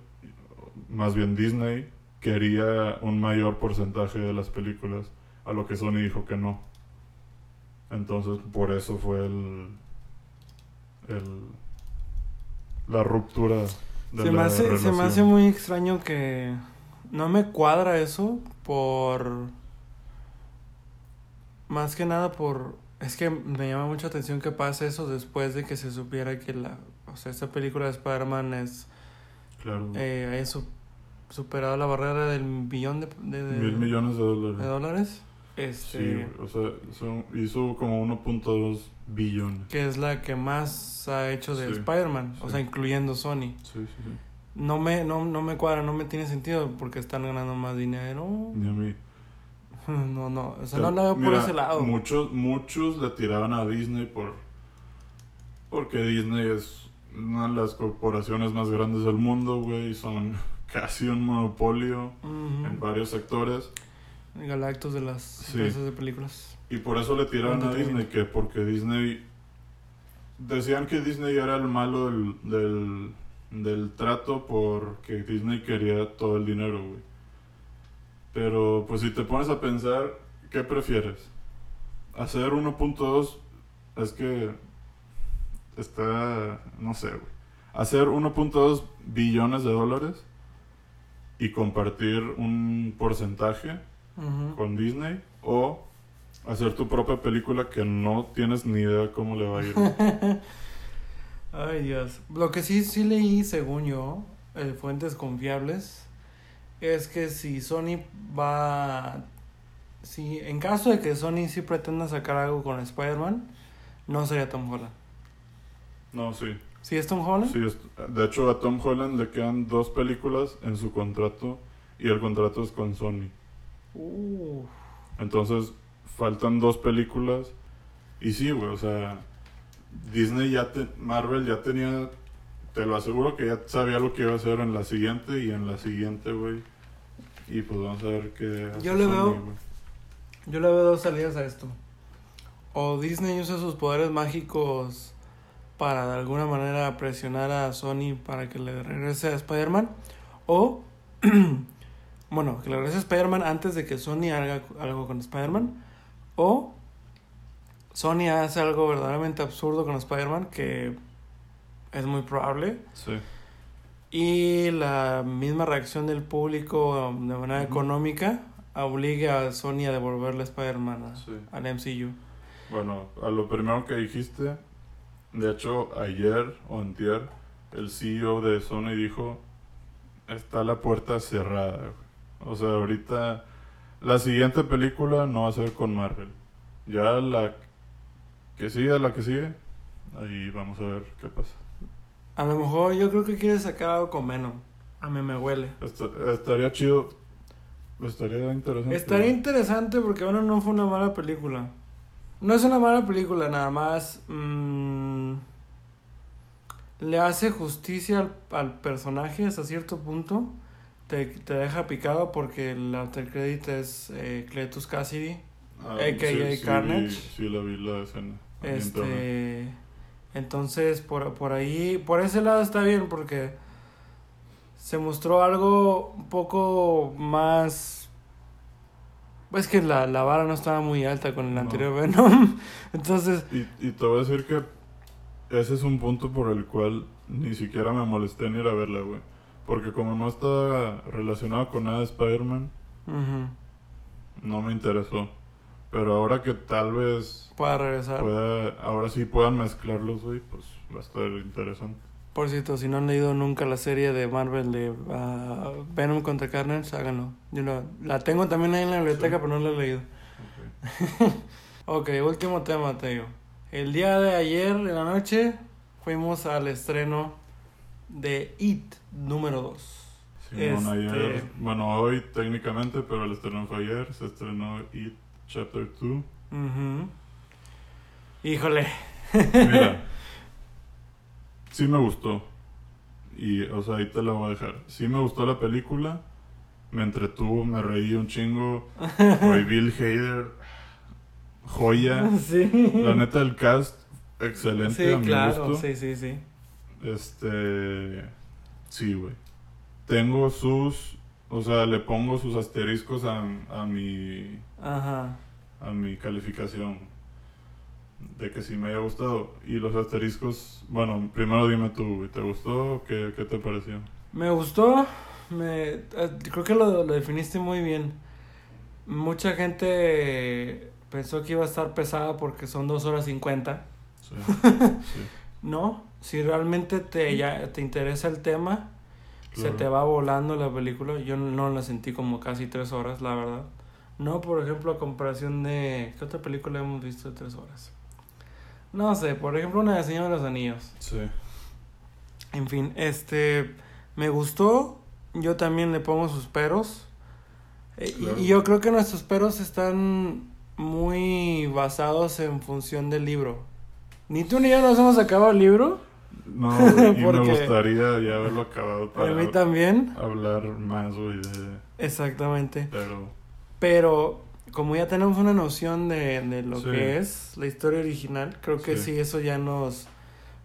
más bien Disney, quería un mayor porcentaje de las películas, a lo que Sony dijo que no. Entonces, por eso fue el, el la ruptura de Se la me, hace, se me relación. hace muy extraño que no me cuadra eso por... Más que nada por Es que me llama mucha atención que pase eso después de que se supiera que la, o sea, esta película de Spider-Man es, Claro. eh, superado la barrera del billón de, de- de- Mil millones de dólares. de dólares. Sí, Este, o sea, son- hizo como 1.2 billones. que es la que más ha hecho de Sí, Spider-Man, o sí. sea, incluyendo Sony. Sí, sí, sí. No me, no, no me cuadra, no me tiene sentido porque están ganando más dinero. Ni a mí. No, no, o sea, no la veo por Mira, ese lado. Muchos, muchos le tiraban a Disney por porque Disney es una de las corporaciones más grandes del mundo, güey, y son casi un monopolio en varios sectores. Galactus de las Sí. empresas de películas. Y por eso le tiraban a Disney, que porque Disney... Decían que Disney era el malo del, del, del trato porque Disney quería todo el dinero, güey. Pero pues si te pones a pensar, ¿qué prefieres? Hacer 1.2 es que está, no sé, güey. Hacer 1.2 billones de dólares y compartir un porcentaje con Disney o hacer tu propia película que no tienes ni idea cómo le va a ir. Ay, Dios. Lo que sí, sí leí, según yo, eh, fuentes confiables, es que si Sony va... Si, en caso de que Sony sí pretenda sacar algo con Spider-Man, no sería Tom Holland. No, sí. ¿Sí es Tom Holland? sí es- de hecho, a Tom Holland le quedan dos películas en su contrato y el contrato es con Sony. Uh, Entonces, faltan dos películas. Y sí, güey, o sea, Disney ya te, Marvel ya tenía, te lo aseguro que ya sabía lo que iba a hacer en la siguiente y en la siguiente, güey. Y pues vamos a ver qué Yo le veo-. Yo le veo dos salidas a esto. O Disney usa sus poderes mágicos para de alguna manera presionar a Sony para que le regrese a Spider-Man. O, bueno, que le regrese a Spider-Man antes de que Sony haga algo con Spider-Man. O Sony hace algo verdaderamente absurdo con Spider-Man que es muy probable. Sí. Y la misma reacción del público um, de manera Ujú. económica obligue a Sony a devolverle a Spider-Man Sí. al MCU. Bueno, a lo primero que dijiste, de hecho, ayer o antier, el CEO de Sony dijo, está la puerta cerrada. güey". O sea, ahorita, la siguiente película no va a ser con Marvel. Ya la que sigue, la que sigue, ahí vamos a ver qué pasa. A lo mejor yo creo que quiere sacar algo con Venom. A mí me huele. Esta- estaría chido, estaría interesante. Estaría interesante porque Venom no fue una mala película. No es una mala película, nada más. mm, le hace justicia al, al personaje hasta cierto punto. Te, te deja picado porque el after credit es eh, Cletus Cassidy. Ah, AKA Carnage. Sí, sí, la vi la escena. Este, entonces por, por ahí, por ese lado está bien porque se mostró algo un poco más... Es que la, la vara no estaba muy alta con el No. anterior Venom. Entonces, Y, y te voy a decir que ese es un punto por el cual ni siquiera me molesté en ir a verla, güey. Porque como no está relacionado con nada de Spider-Man, no me interesó. Pero ahora que tal vez pueda regresar. pueda, ahora sí puedan mezclarlos, güey, pues va a estar interesante. Por cierto, si no han leído nunca la serie de Marvel de ah, Venom contra Carnage, háganlo. Yo la, la tengo también ahí en la biblioteca, Sí. pero no la he leído. Ok. Ok, último tema, Teo. El día de ayer, en la noche, fuimos al estreno de It número 2. Simón, Este- ayer, bueno, hoy técnicamente, pero el estreno fue ayer, se estrenó It Chapter 2. Híjole. Mira, sí me gustó. Y, o sea, ahí te la voy a dejar. Sí me gustó la película. Me entretuvo, me reí un chingo. Güey, Bill Hader, joya. Sí. La neta, el cast, excelente Sí, a mi claro, gusto. sí, sí, sí. Este. Sí, güey. Tengo sus. O sea, le pongo sus asteriscos a, a mi. Ajá. a mi calificación de que sí me haya gustado. Y los asteriscos, bueno, primero dime tú, ¿te gustó? o ¿Qué, qué te pareció? Me gustó, me, eh, creo que lo, lo definiste muy bien. Mucha gente pensó que iba a estar pesada porque son dos horas 50. Sí. sí. No, si realmente te, ya, te interesa el tema, se te va volando la película. Yo no la sentí como casi tres horas, la verdad. No, por ejemplo, a comparación de... ¿Qué otra película hemos visto de tres horas? No sé, por ejemplo, una de Señor de los Anillos. Sí. En fin, este... Me gustó. Yo también le pongo sus peros. Eh, Claro. Y yo creo que nuestros peros están muy basados en función del libro. Ni tú ni yo nos hemos acabado el libro. No, y me gustaría ya haberlo acabado A para mí también. hablar más, güey, de... Exactamente. Pero... Pero como ya tenemos una noción de, de lo Sí. que es la historia original, creo que sí, Sí. eso ya nos,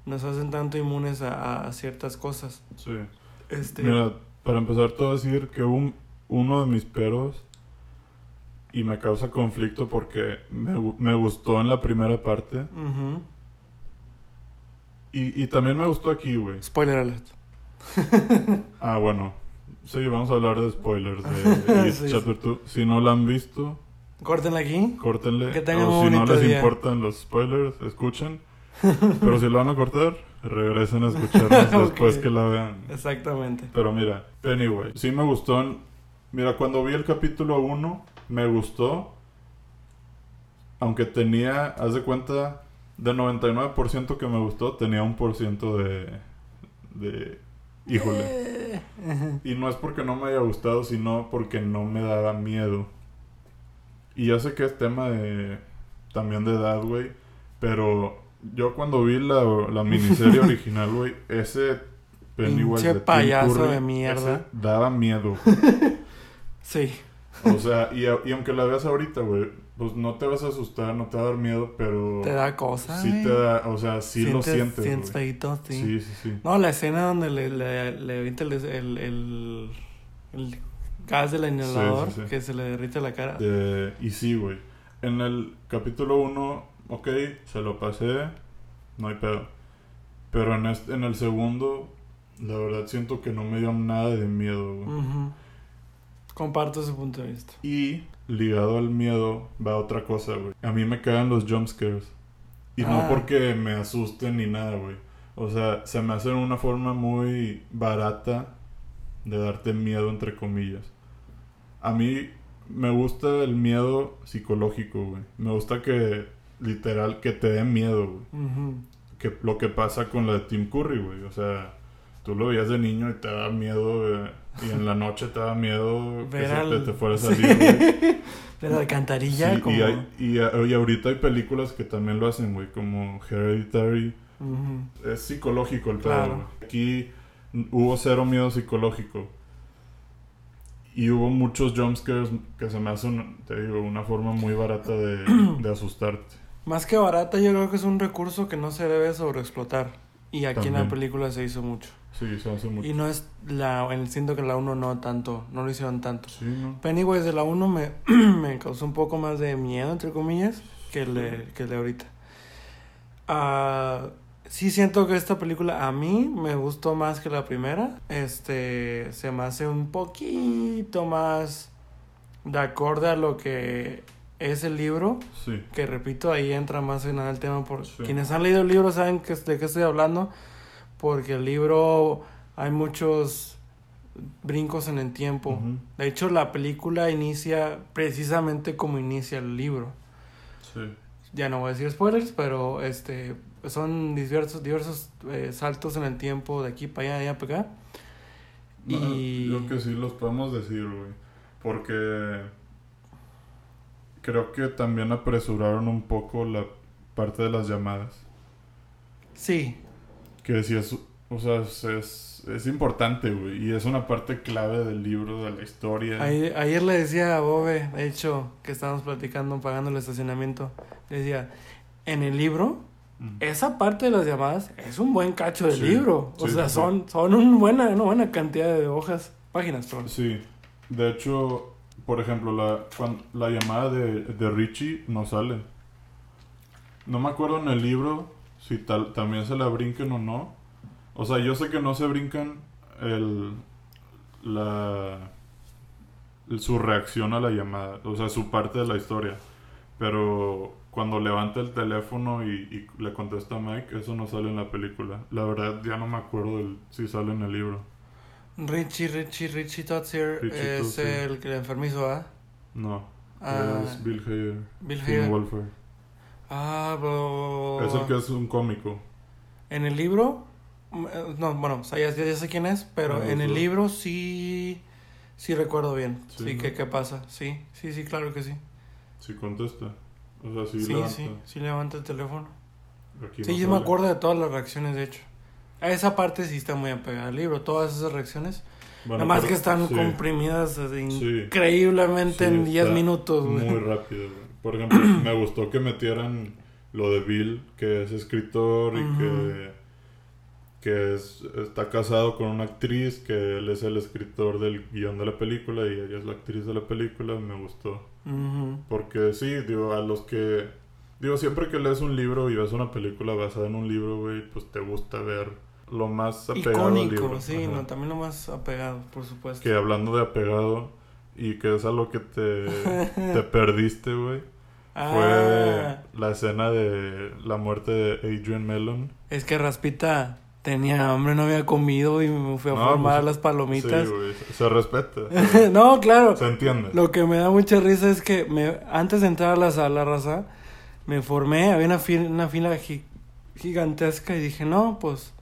nos hacen tanto inmunes a, a ciertas cosas. Sí. Este, Mira, para empezar te voy a decir que un, uno de mis peros y me causa conflicto porque me, me gustó en la primera parte. Y, y también me gustó aquí, güey. Spoiler alert. Ah, bueno. Sí, vamos a hablar de spoilers de Sí, sí. Chapter 2. Si no la han visto, Córtenla aquí. córtenle. Que tengan o si no les día. importan los spoilers, escuchen. Pero si lo van a cortar, regresen a escucharnos después que la vean. Exactamente. Pero mira, Pennywise, sí me gustó. en- Mira, cuando vi el capítulo 1, me gustó. Aunque tenía, haz de cuenta, del 99% que me gustó, tenía un por ciento de. de. híjole. Eh. Y no es porque no me haya gustado, sino porque no me daba miedo. Y ya sé que es tema de. también de edad, güey. Pero yo cuando vi la, la miniserie original, güey, ese Pinche de Tim payaso Curry, de mierda. ese daba miedo. güey. Sí. O sea, y, y aunque la veas ahorita, güey, pues no te vas a asustar, no te va a dar miedo, pero Te da cosa. sí güey. te da, o sea, sí lo sientes, Sientes feíto, sí. Sí, sí, sí. No, la escena donde le, le, le avienta el, el, el, el gas del inhalador sí, sí. que se le derrite la cara. Eh, y sí, güey. En el capítulo 1, ok, se lo pasé, no hay pedo. Pero en, este, en el segundo, la verdad siento que no me dio nada de miedo, güey. Ujú. Comparto ese punto de vista. Y ligado al miedo va otra cosa, güey. A mí me cagan los jumpscares. Y no Ah. porque me asusten ni nada, güey. O sea, se me hacen una forma muy barata de darte miedo, entre comillas. A mí me gusta el miedo psicológico, güey. Me gusta que, literal, que te dé miedo, güey. Que lo que pasa con la de Tim Curry, güey. O sea, tú lo veías de niño y te da miedo. Y en la noche te da miedo que se te, te fuera a salir, güey. De la alcantarilla, Sí, como. y, hay- y, a- y ahorita hay películas que también lo hacen, güey, como Hereditary. Es psicológico el Claro. pedo. Aquí hubo cero miedo psicológico. Y hubo muchos jumpscares que se me hacen, te digo, una forma muy barata de, de asustarte. Más que barata, yo creo que es un recurso que no se debe sobreexplotar. Y aquí en la película se hizo mucho. Sí, se hace mucho. Y no es la. en- Siento que la 1 no tanto. No lo hicieron tanto. Sí, ¿no? Pennywise de la 1 me, me causó un poco más de miedo, entre comillas, que el de, que el de ahorita. Ah, sí siento que esta película a mí me gustó más que la primera. Este, se me hace un poquito más de acorde a lo que es el libro. Sí. Que repito, ahí entra más en nada el tema. Por Sí. quienes han leído el libro saben que, de qué estoy hablando. Porque el libro hay muchos brincos en el tiempo. De hecho, la película inicia precisamente como inicia el libro. Sí. Ya no voy a decir spoilers, pero este son diversos, diversos eh, saltos en el tiempo de aquí para allá, de allá para acá. No, Y- Yo creo que sí los podemos decir, güey. Porque creo que también apresuraron un poco la parte de las llamadas. Sí, Que sí es, o sea, es, es, importante, güey. Y es una parte clave del libro, de la historia. ayer, ayer le decía a Bobe, de hecho, que estábamos platicando, pagando el estacionamiento, le decía, en el libro, Mm. esa parte de las llamadas es un buen cacho del Sí, libro. O sí, sea, sí. son, son un buena, una buena cantidad de hojas, páginas, perdón. Sí. De hecho, por ejemplo, la, la llamada de, Richie no sale. No me acuerdo en el libro si tal, también se la brinquen o no. O sea, yo sé que no se brincan el, la, su reacción a la llamada. O sea, su parte de la historia. Pero cuando levanta el teléfono y, y le contesta a Mike, eso no sale en la película. La verdad, ya no me acuerdo si sale en el libro. Richie, Richie, Richie Totsier Richie es Tozier. el, que- el enfermizo, ¿ah? No, Ah, es Bill Hader. Bill Hader. Wolfer. Ah, pero... Es el que es un cómico. En el libro, mm, eh, no, bueno, o sea, ya, ya sé quién es, pero Ah, en el sí. libro sí, sí recuerdo bien. Sí, Sí, ¿no? ¿qué, ¿qué pasa? Sí, sí, sí, claro que sí. Si contesta. O sea, si Sí, levanta. sí, sí levanta el teléfono. Aquí Sí, no yo me acuerdo de todas las reacciones, de hecho. A esa parte sí está muy apegada al libro, todas esas reacciones. Bueno, Nada más que están sí, comprimidas así Sí. increíblemente sí, en 10 está minutos, güey. Muy rápido, güey. Por ejemplo, me gustó que metieran lo de Bill, que es escritor y que, que es, está casado con una actriz, que él es el escritor del guion de la película y ella es la actriz de la película. Me gustó. Porque sí, digo, a los que... Digo, siempre que lees un libro y ves una película basada en un libro, güey, pues te gusta ver lo más apegado al libro. Icónico, sí, Ajá. no, también lo más apegado, por supuesto. Que hablando de apegado y que es a lo que te, te perdiste, güey, Ah, fue la escena de la muerte de Adrian Mellon. es que Raspita tenía hambre, no había comido y me fui a No, formar pues, las palomitas. Sí, güey, se- se respeta. Se, no, claro. se entiende. Lo que me da mucha risa es que me, antes de entrar a la sala, raza, me formé, había una fila, una fila gi- gigantesca y dije, no, pues,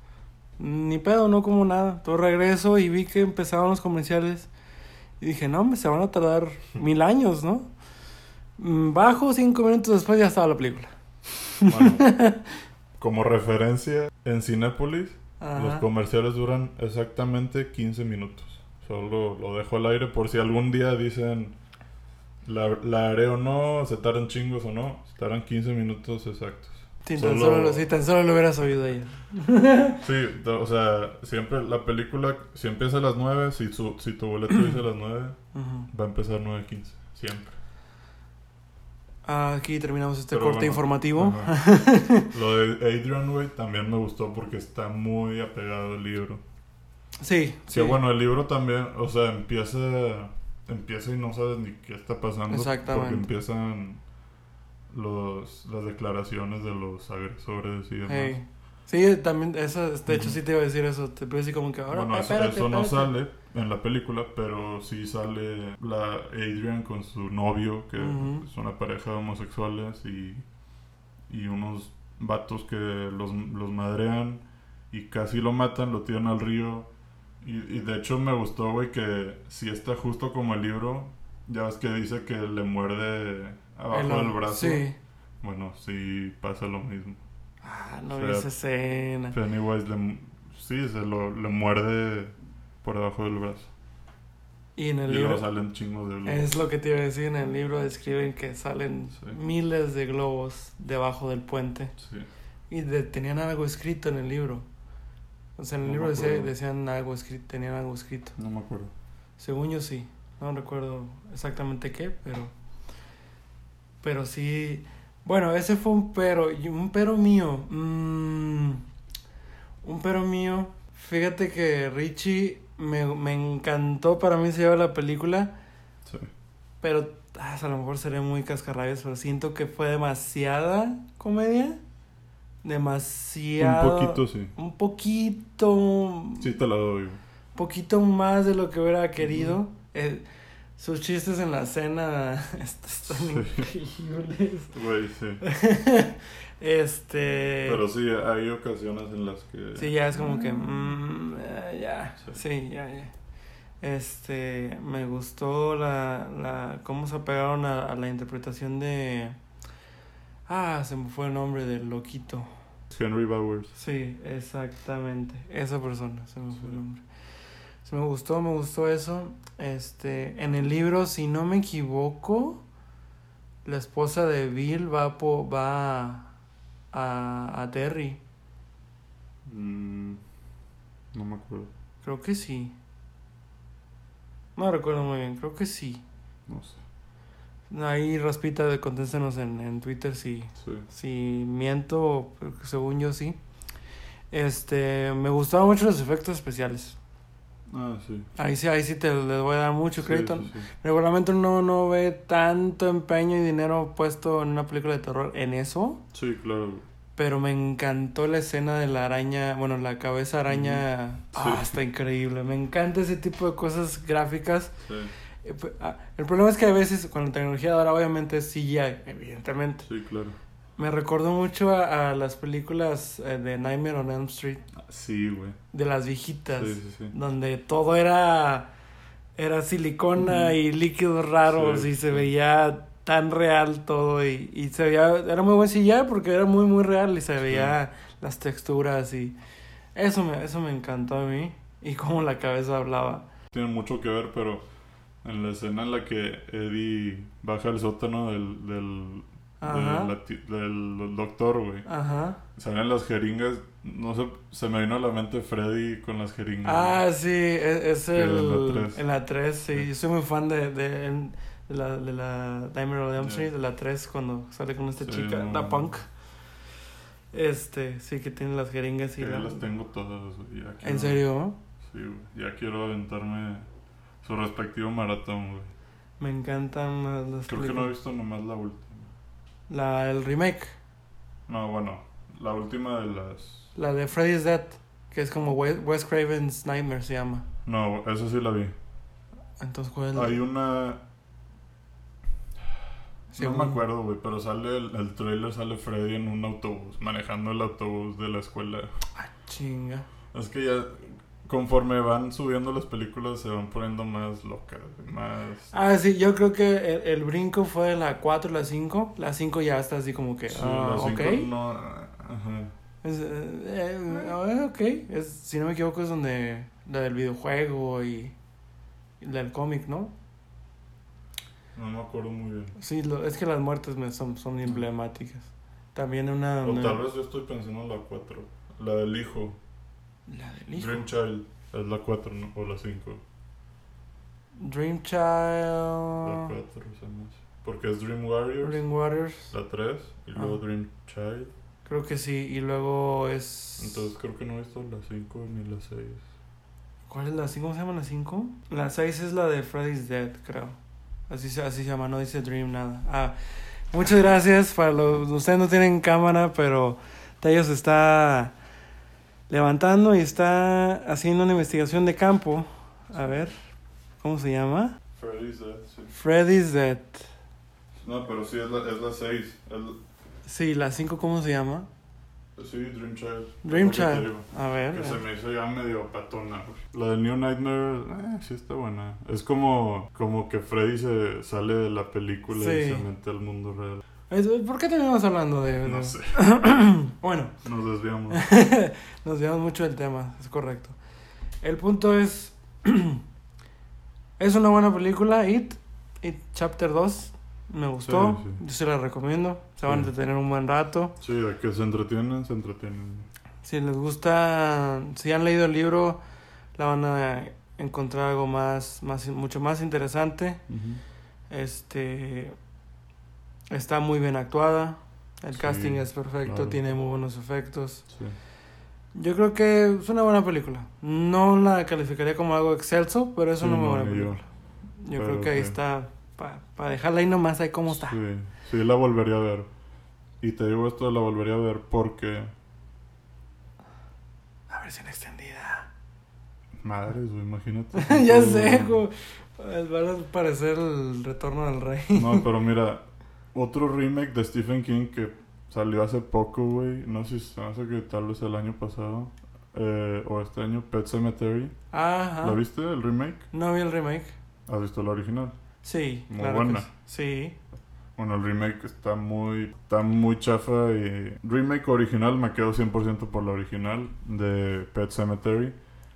ni pedo, no como nada. Todo regreso y vi que empezaban los comerciales y dije, no, hombre, se van a tardar mil años, ¿no? Mm, Bajo cinco minutos después ya estaba la película. Bueno, como referencia, en Cinépolis Ajá. los comerciales duran exactamente 15 minutos. Solo lo dejo al aire por si algún día dicen la, la haré o no, se tardan chingos o no, estarán 15 minutos exactos. Sí, tan solo- solo, sí, tan solo lo hubieras oído ella. Sí, o sea, siempre la película, si empieza a las 9, si, su, si tu boleto dice a las 9, Ujú. va a empezar 9.15, siempre. Aquí terminamos este Pero corte bueno, informativo. ajá. Lo de Adrian, güey, también me gustó porque está muy apegado al libro. Sí, Sí, sí. bueno, el libro también, o sea, empieza, empieza y no sabes ni qué está pasando. Exactamente. Porque empiezan los, las declaraciones de los agresores y demás. Hey. Sí, también, eso, de hecho sí te iba a decir eso, te puedo decir como que ahora, bueno, eso, espérate, eso no sale en la película, pero sí sale la Adrian con su novio, que Ujú. es una pareja de homosexuales y, y unos vatos que los, los madrean y casi lo matan, lo tiran al río. Y, y de hecho me gustó, güey, que si está justo como el libro, ya ves que dice que le muerde abajo El- del brazo. Sí. Bueno, sí pasa lo mismo. Ah, no O vi esa escena. Pennywise le, sí, se lo, le muerde por debajo del brazo. Y en el y libro, luego salen chingos de globos. es lo que te iba a decir, en el libro describen que salen Sí. miles de globos debajo del puente. Sí. Y de- tenían algo escrito en el libro. O sea, en el No libro decía- decían algo escrito, tenían algo escrito. No me acuerdo. Según yo sí. No recuerdo exactamente qué, pero. Pero sí. Bueno, ese fue un pero. y Un pero mío. mm, un pero mío. Fíjate que Richie me, me encantó. Para mí se lleva la película. Sí. Pero ah, a lo mejor seré muy cascarrabias. Pero siento que fue demasiada comedia. Demasiado. Un poquito sí. Un poquito Sí te la doy. güey. poquito más de lo que hubiera querido. Eh, sus chistes en la cena est- están Sí. increíbles. Güey, sí. Este. Pero sí, hay ocasiones en las que... Sí, ya es como que. mm, eh, ya. Sí. Sí, ya, ya. Este. Me gustó la. la cómo se apegaron a, a la interpretación de. Ah, se me fue el nombre del loquito. Henry Bowers. Sí, exactamente. Esa persona, se me fue el nombre. Sí, me gustó, me gustó eso. Este, en el libro, si no me equivoco, la esposa de Bill va po- va a, a Terry. Mm, no me acuerdo. Creo que sí. No recuerdo muy bien, creo que sí. No sé. Ahí Raspita, de- contéstenos en, en Twitter si, Sí. si miento, pero según yo sí. Este, me gustaban mucho los efectos especiales. Ah, sí. Ahí sí, ahí sí te les voy a dar mucho crédito. sí, sí. Regularmente uno no ve tanto empeño y dinero puesto en una película de terror en eso. Sí, claro. Pero me encantó la escena de la araña, bueno, la cabeza araña. Ah, está increíble. Me encanta ese tipo de cosas gráficas. Sí, Eh, pues, ah, El problema es que a veces con la tecnología de ahora obviamente es CGI, evidentemente. sí, claro. Me recordó mucho a, a las películas eh, de Nightmare on Elm Street, Sí, güey. de las viejitas, Sí, sí, sí. donde todo era, era silicona y líquidos raros y se veía tan real todo y, y se veía, era muy buen CGI porque era muy muy real y se veía las texturas y eso me, eso me encantó a mí y cómo la cabeza hablaba. Tiene mucho que ver, pero en la escena en la que Eddie baja al sótano del, del, Del doctor, güey. Ajá. Salen las jeringas, no sé, se me vino a la mente Freddy con las jeringas. Ah, sí, es, es la el... En la 3, sí. Sí. Yo soy muy fan de, de, de la, de la Elm Ya. Street, de la 3, cuando sale con esta Sí, chica, no, la punk. Este, sí, que tiene las jeringas y ya la... las tengo todas, güey. ¿En serio? Sí, güey. Ya quiero aventarme su respectivo maratón, güey. Me encantan las, las Creo que no he visto nomás la última. La, el remake, No, bueno, la última de las... la de Freddy's Dead, que es como Wes, Craven's Nightmare se llama. No, esa sí la vi. Entonces, ¿cuál es la- Hay una... No Según- me acuerdo, güey, pero sale el, el trailer, sale Freddy en un autobús, manejando el autobús de la escuela. Chinga. Es que ya, conforme van subiendo las películas, se van poniendo más locas, más... Ah, sí, yo creo que el, el brinco fue la 4 y la 5. La 5 ya está así como que, Sí, ah, las cinco ok. no... Ajá. Es, eh, eh, ok, es, si no me equivoco es donde la del videojuego y, y la del cómic, ¿no? No me acuerdo muy bien. Sí, lo- es que las muertes me son, son emblemáticas. También una... O una- tal vez yo estoy pensando en la 4. La del hijo. La del hijo. Dream Child. Es la 4, ¿no? O la 5. Dream La Child... 4 se me hace. Porque es Dream Warriors. Dream Warriors. La 3. Y luego Ah. Dream Child. Creo que sí, y luego es... Entonces creo que no he visto la 5 ni la 6. ¿Cuál es la 5? ¿Cómo se llama la 5? La 6 es la de Freddy's Dead, creo. Así se, así se llama, no dice Dream nada. Ah, muchas gracias. Para los, ustedes no tienen cámara, pero Tayo se está levantando y está haciendo una investigación de campo. A ver, ¿cómo se llama? Freddy's Dead, sí. Freddy's Dead. No, pero sí es la, es la 6. Sí, la 5, ¿cómo se llama? sí, Dream Child. Dream Child. A ver. Que se me hizo ya medio patona. La de New Nightmare, eh, sí está buena. Es como, como que Freddy se sale de la película y se mete al mundo real. ¿Por qué terminamos hablando de.? No sé, Bueno, nos desviamos. Nos llevamos mucho del tema, es correcto. El punto es. es una buena película, It. It Chapter 2. Me gustó. Sí, sí. Yo se la recomiendo. Se van a entretener un buen rato. Sí, de que se entretienen, se entretienen. Si les gusta. Si han leído el libro, la van a encontrar algo más, más mucho más interesante. Este. Está muy bien actuada. El Sí, casting es perfecto, claro. tiene muy buenos efectos. Sí. Yo creo que es una buena película. No la calificaría como algo excelso, pero es Sí, una muy no, buena yo. película. Yo, creo que ahí está. Para dejarla ahí nomás, ahí cómo está. Sí, sí, la volvería a ver. Y te digo esto, la volvería a ver porque... La versión extendida. Madres, güey, imagínate. ya sé, jo- va a parecer el retorno del rey. No, pero mira, otro remake de Stephen King que salió hace poco, güey. No sé si se hace que tal vez el año pasado. eh, o este año, Pet Cemetery. Ajá. ¿La viste, el remake? No vi el remake. ¿Has visto la original? Sí, Muy claro buena. sí. Sí. Bueno, el remake está muy, está muy chafa y... Remake original, me quedo 100% por la original de Pet Cemetery.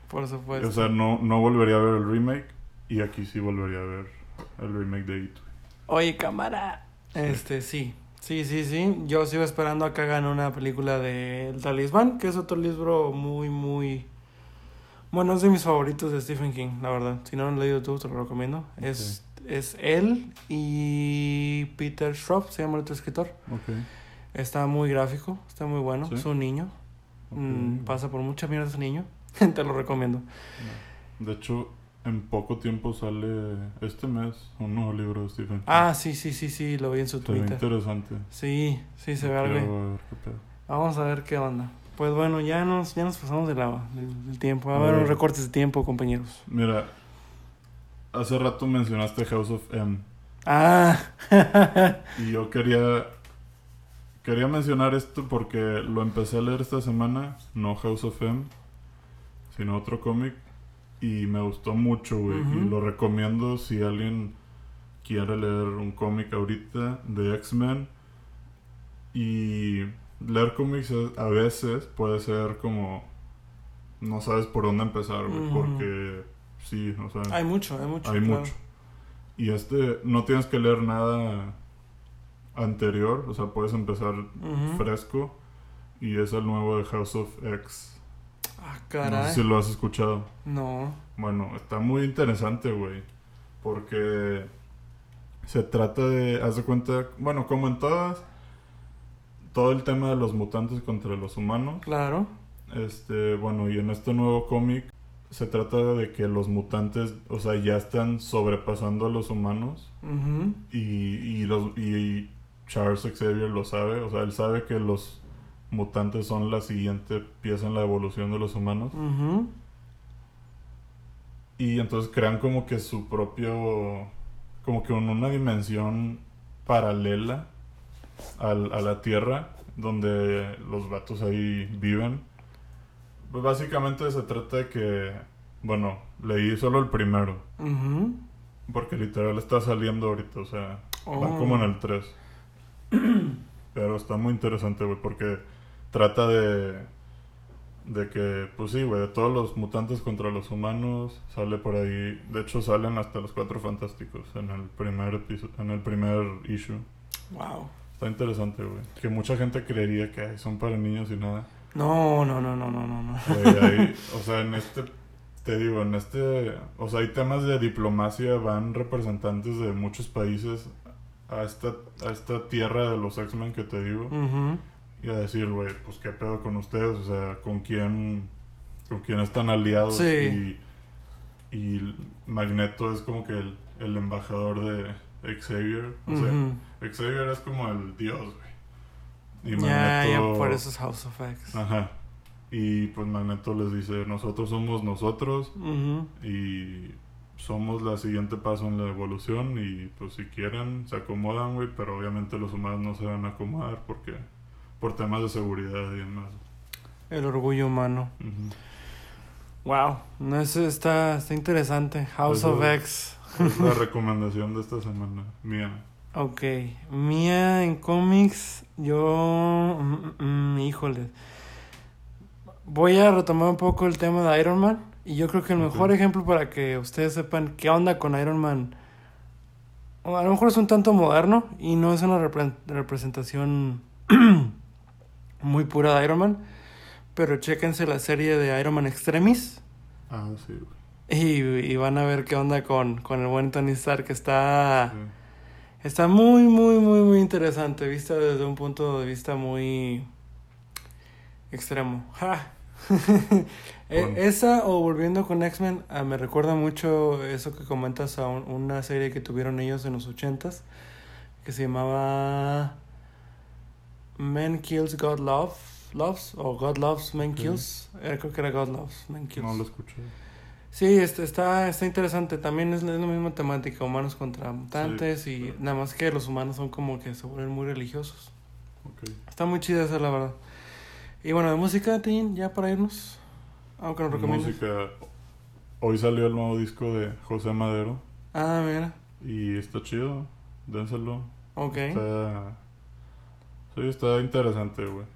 por supuesto. O sea, no, no volvería a ver el remake y aquí sí volvería a ver el remake de It. Oye, cámara. Este, sí. Sí, sí, sí. Yo sigo esperando a que hagan una película de El Talismán, que es otro libro muy, muy... Bueno, es de mis favoritos de Stephen King, la verdad. Si no lo han leído tú, te lo recomiendo. Es, es él y Peter Schroff, se llama el otro escritor. Ok. Está muy gráfico, está muy bueno. ¿Sí? Es un niño. Mm, pasa por mucha mierda ese niño. te lo recomiendo. De hecho, en poco tiempo sale este mes un nuevo libro de Stephen King. Ah, sí, sí, sí, sí, lo vi en su Se ve Twitter. interesante. Sí, sí, se ve algo. Vamos a ver qué onda. Pues bueno, ya nos, ya nos pasamos de la, del, del tiempo. Va a haber unos recortes de tiempo, compañeros. Mira, hace rato mencionaste House of M. Ah, Y yo quería. Quería mencionar esto porque lo empecé a leer esta semana. No House of M, sino otro cómic. Y me gustó mucho, güey. Y lo recomiendo si alguien quiere leer un cómic ahorita de X-Men. Y leer cómics a veces puede ser como. No sabes por dónde empezar, güey. Porque sí, o sea. hay mucho, hay mucho. Hay claro. mucho. Y este, no tienes que leer nada anterior, o sea, puedes empezar fresco. Y es el nuevo de House of X. Ah, No caray. sé si lo has escuchado. No. Bueno, está muy interesante, güey. Porque se trata de, haz de cuenta, bueno, como en todas, todo el tema de los mutantes contra los humanos. Claro. Este, bueno, y en este nuevo cómic se trata de que los mutantes, o sea, ya están sobrepasando a los humanos y, y los y Charles Xavier lo sabe, o sea, él sabe que los mutantes son la siguiente pieza en la evolución de los humanos y entonces crean como que su propio como que en una dimensión paralela al- a la Tierra donde los vatos ahí viven. Pues básicamente se trata de que, bueno, leí solo el primero, porque literal está saliendo ahorita, o sea, va Oh. como en el 3. Pero está muy interesante, güey, porque trata de de que, pues sí, güey, de todos los mutantes contra los humanos, sale por ahí, de hecho salen hasta los cuatro fantásticos en el primer episodio, en el primer issue. Wow. Está interesante, güey. Que mucha gente creería que son para niños y nada. No, no, no, no, no, no. no. Ahí, o sea, en este, te digo, en este, o sea, hay temas de diplomacia, van representantes de muchos países a esta, a esta tierra de los X-Men que te digo, Ujú. Y a decir, güey, pues qué pedo con ustedes, o sea, con quién, con quién están aliados, Sí. y, y Magneto es como que el, el embajador de Xavier, o sea. Xavier es como el dios, güey. Y Ya, ya, Magneto- por eso es House of X. Ajá. Y pues Magneto les dice, nosotros somos nosotros y somos la siguiente paso en la evolución y pues si quieren se acomodan, güey, pero obviamente los humanos no se van a acomodar porque por temas de seguridad y demás. El orgullo humano. Wow. No, eso está, está interesante. House of X. Es la recomendación de esta semana, mía. Ok. Mía en cómics, yo... mm, mm, híjole. Voy a retomar un poco el tema de Iron Man. Y yo creo que el mejor ejemplo para que ustedes sepan qué onda con Iron Man... A lo mejor es un tanto moderno y no es una repre- representación muy pura de Iron Man. Pero chéquense la serie de Iron Man Extremis. Ah, sí, güey. Y, y van a ver qué onda con, con el buen Tony Stark, que está... Sí. Está muy, muy, muy, muy interesante, vista desde un punto de vista muy extremo. ¡Ja! Bueno. Esa o volviendo con X-Men, ah, me recuerda mucho eso que comentas a un- una serie que tuvieron ellos en los ochentas, que se llamaba Men Kills God Love, Loves, o God Loves Men Ok. Kills. Eh, creo que era God Loves Men Kills. No lo escuché. Sí, este, está, está interesante. También es, la- es la misma temática, humanos contra mutantes y Sí. nada más que los humanos son como que se vuelven muy religiosos. Ok. Está muy chida esa, la verdad. Y bueno, de música, Tin, ya para irnos. Aunque nos recomiendas. Música. Hoy salió el nuevo disco de José Madero Ah, mira. y está chido. Dénselo. Ok, Está... Sí, está interesante, güey.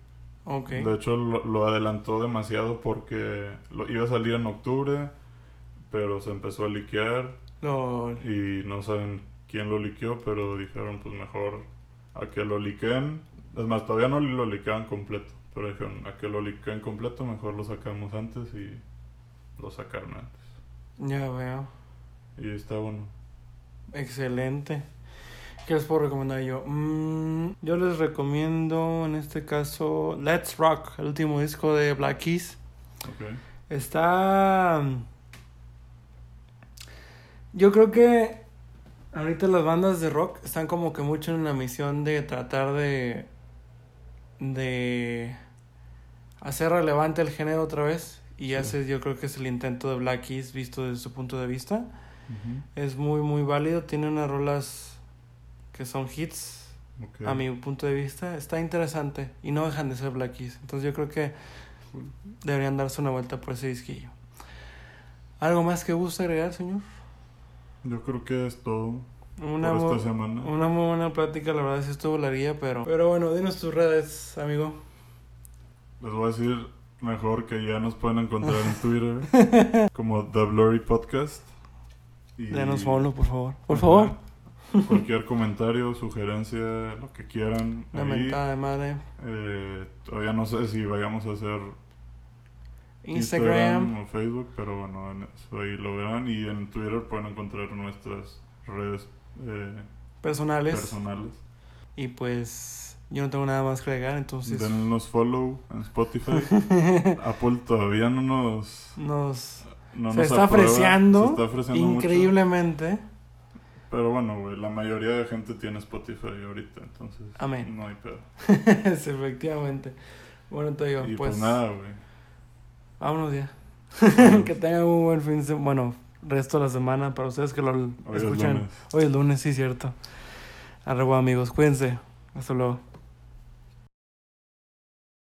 ok. De hecho, lo, lo adelantó demasiado porque lo, iba a salir en octubre, pero se empezó a liquear y no saben quién lo liqueó, pero dijeron, pues mejor a que lo liqueen. Es más, todavía no lo liquean completo, pero dijeron, a que lo liqueen completo, mejor lo sacamos antes y lo sacaron antes. ya veo. Y está bueno. Excelente. ¿Qué les puedo recomendar yo? Mm, yo les recomiendo en este caso Let's Rock, el último disco de Black Keys. Está. Yo creo que ahorita las bandas de rock están como que mucho en una misión de tratar de de hacer relevante el género otra vez y Sí. ese yo creo que es el intento de Black Keys visto desde su punto de vista. Es muy muy válido, tiene unas rolas que son hits Ok. a mi punto de vista, está interesante y no dejan de ser Black Keys. Entonces yo creo que deberían darse una vuelta por ese disquillo. ¿Algo más que gusta agregar, señor? Yo creo que es todo Una, por esta semana. una muy buena plática, la verdad sí estuvo larguilla, pero... Pero bueno, dinos tus redes, amigo. Les voy a decir mejor que ya nos pueden encontrar en Twitter como The Blurry Podcast. Y Denos follow, por favor. Por Ajá. favor. Cualquier comentario, sugerencia, lo que quieran. Ahí. mentada de madre. Eh, todavía no sé si vayamos a hacer Instagram. o Facebook, pero bueno, en eso ahí lo verán. Y en Twitter pueden encontrar nuestras redes eh, personales. personales. Y pues yo no tengo nada más que agregar, entonces Denos follow en Spotify. Apple todavía no nos. nos no se nos está apreciando se está ofreciendo mucho. Pero bueno, güey, la mayoría de gente tiene Spotify ahorita, entonces. Amén. No hay pedo. Sí, efectivamente. Bueno, te digo, Y pues, pues, nada, güey. vámonos ya. que tengan un buen fin de semana, bueno, resto de la semana para ustedes que lo Hoy es escuchan. lunes. Hoy es lunes, sí, cierto. Arroba amigos, cuídense. Hasta luego.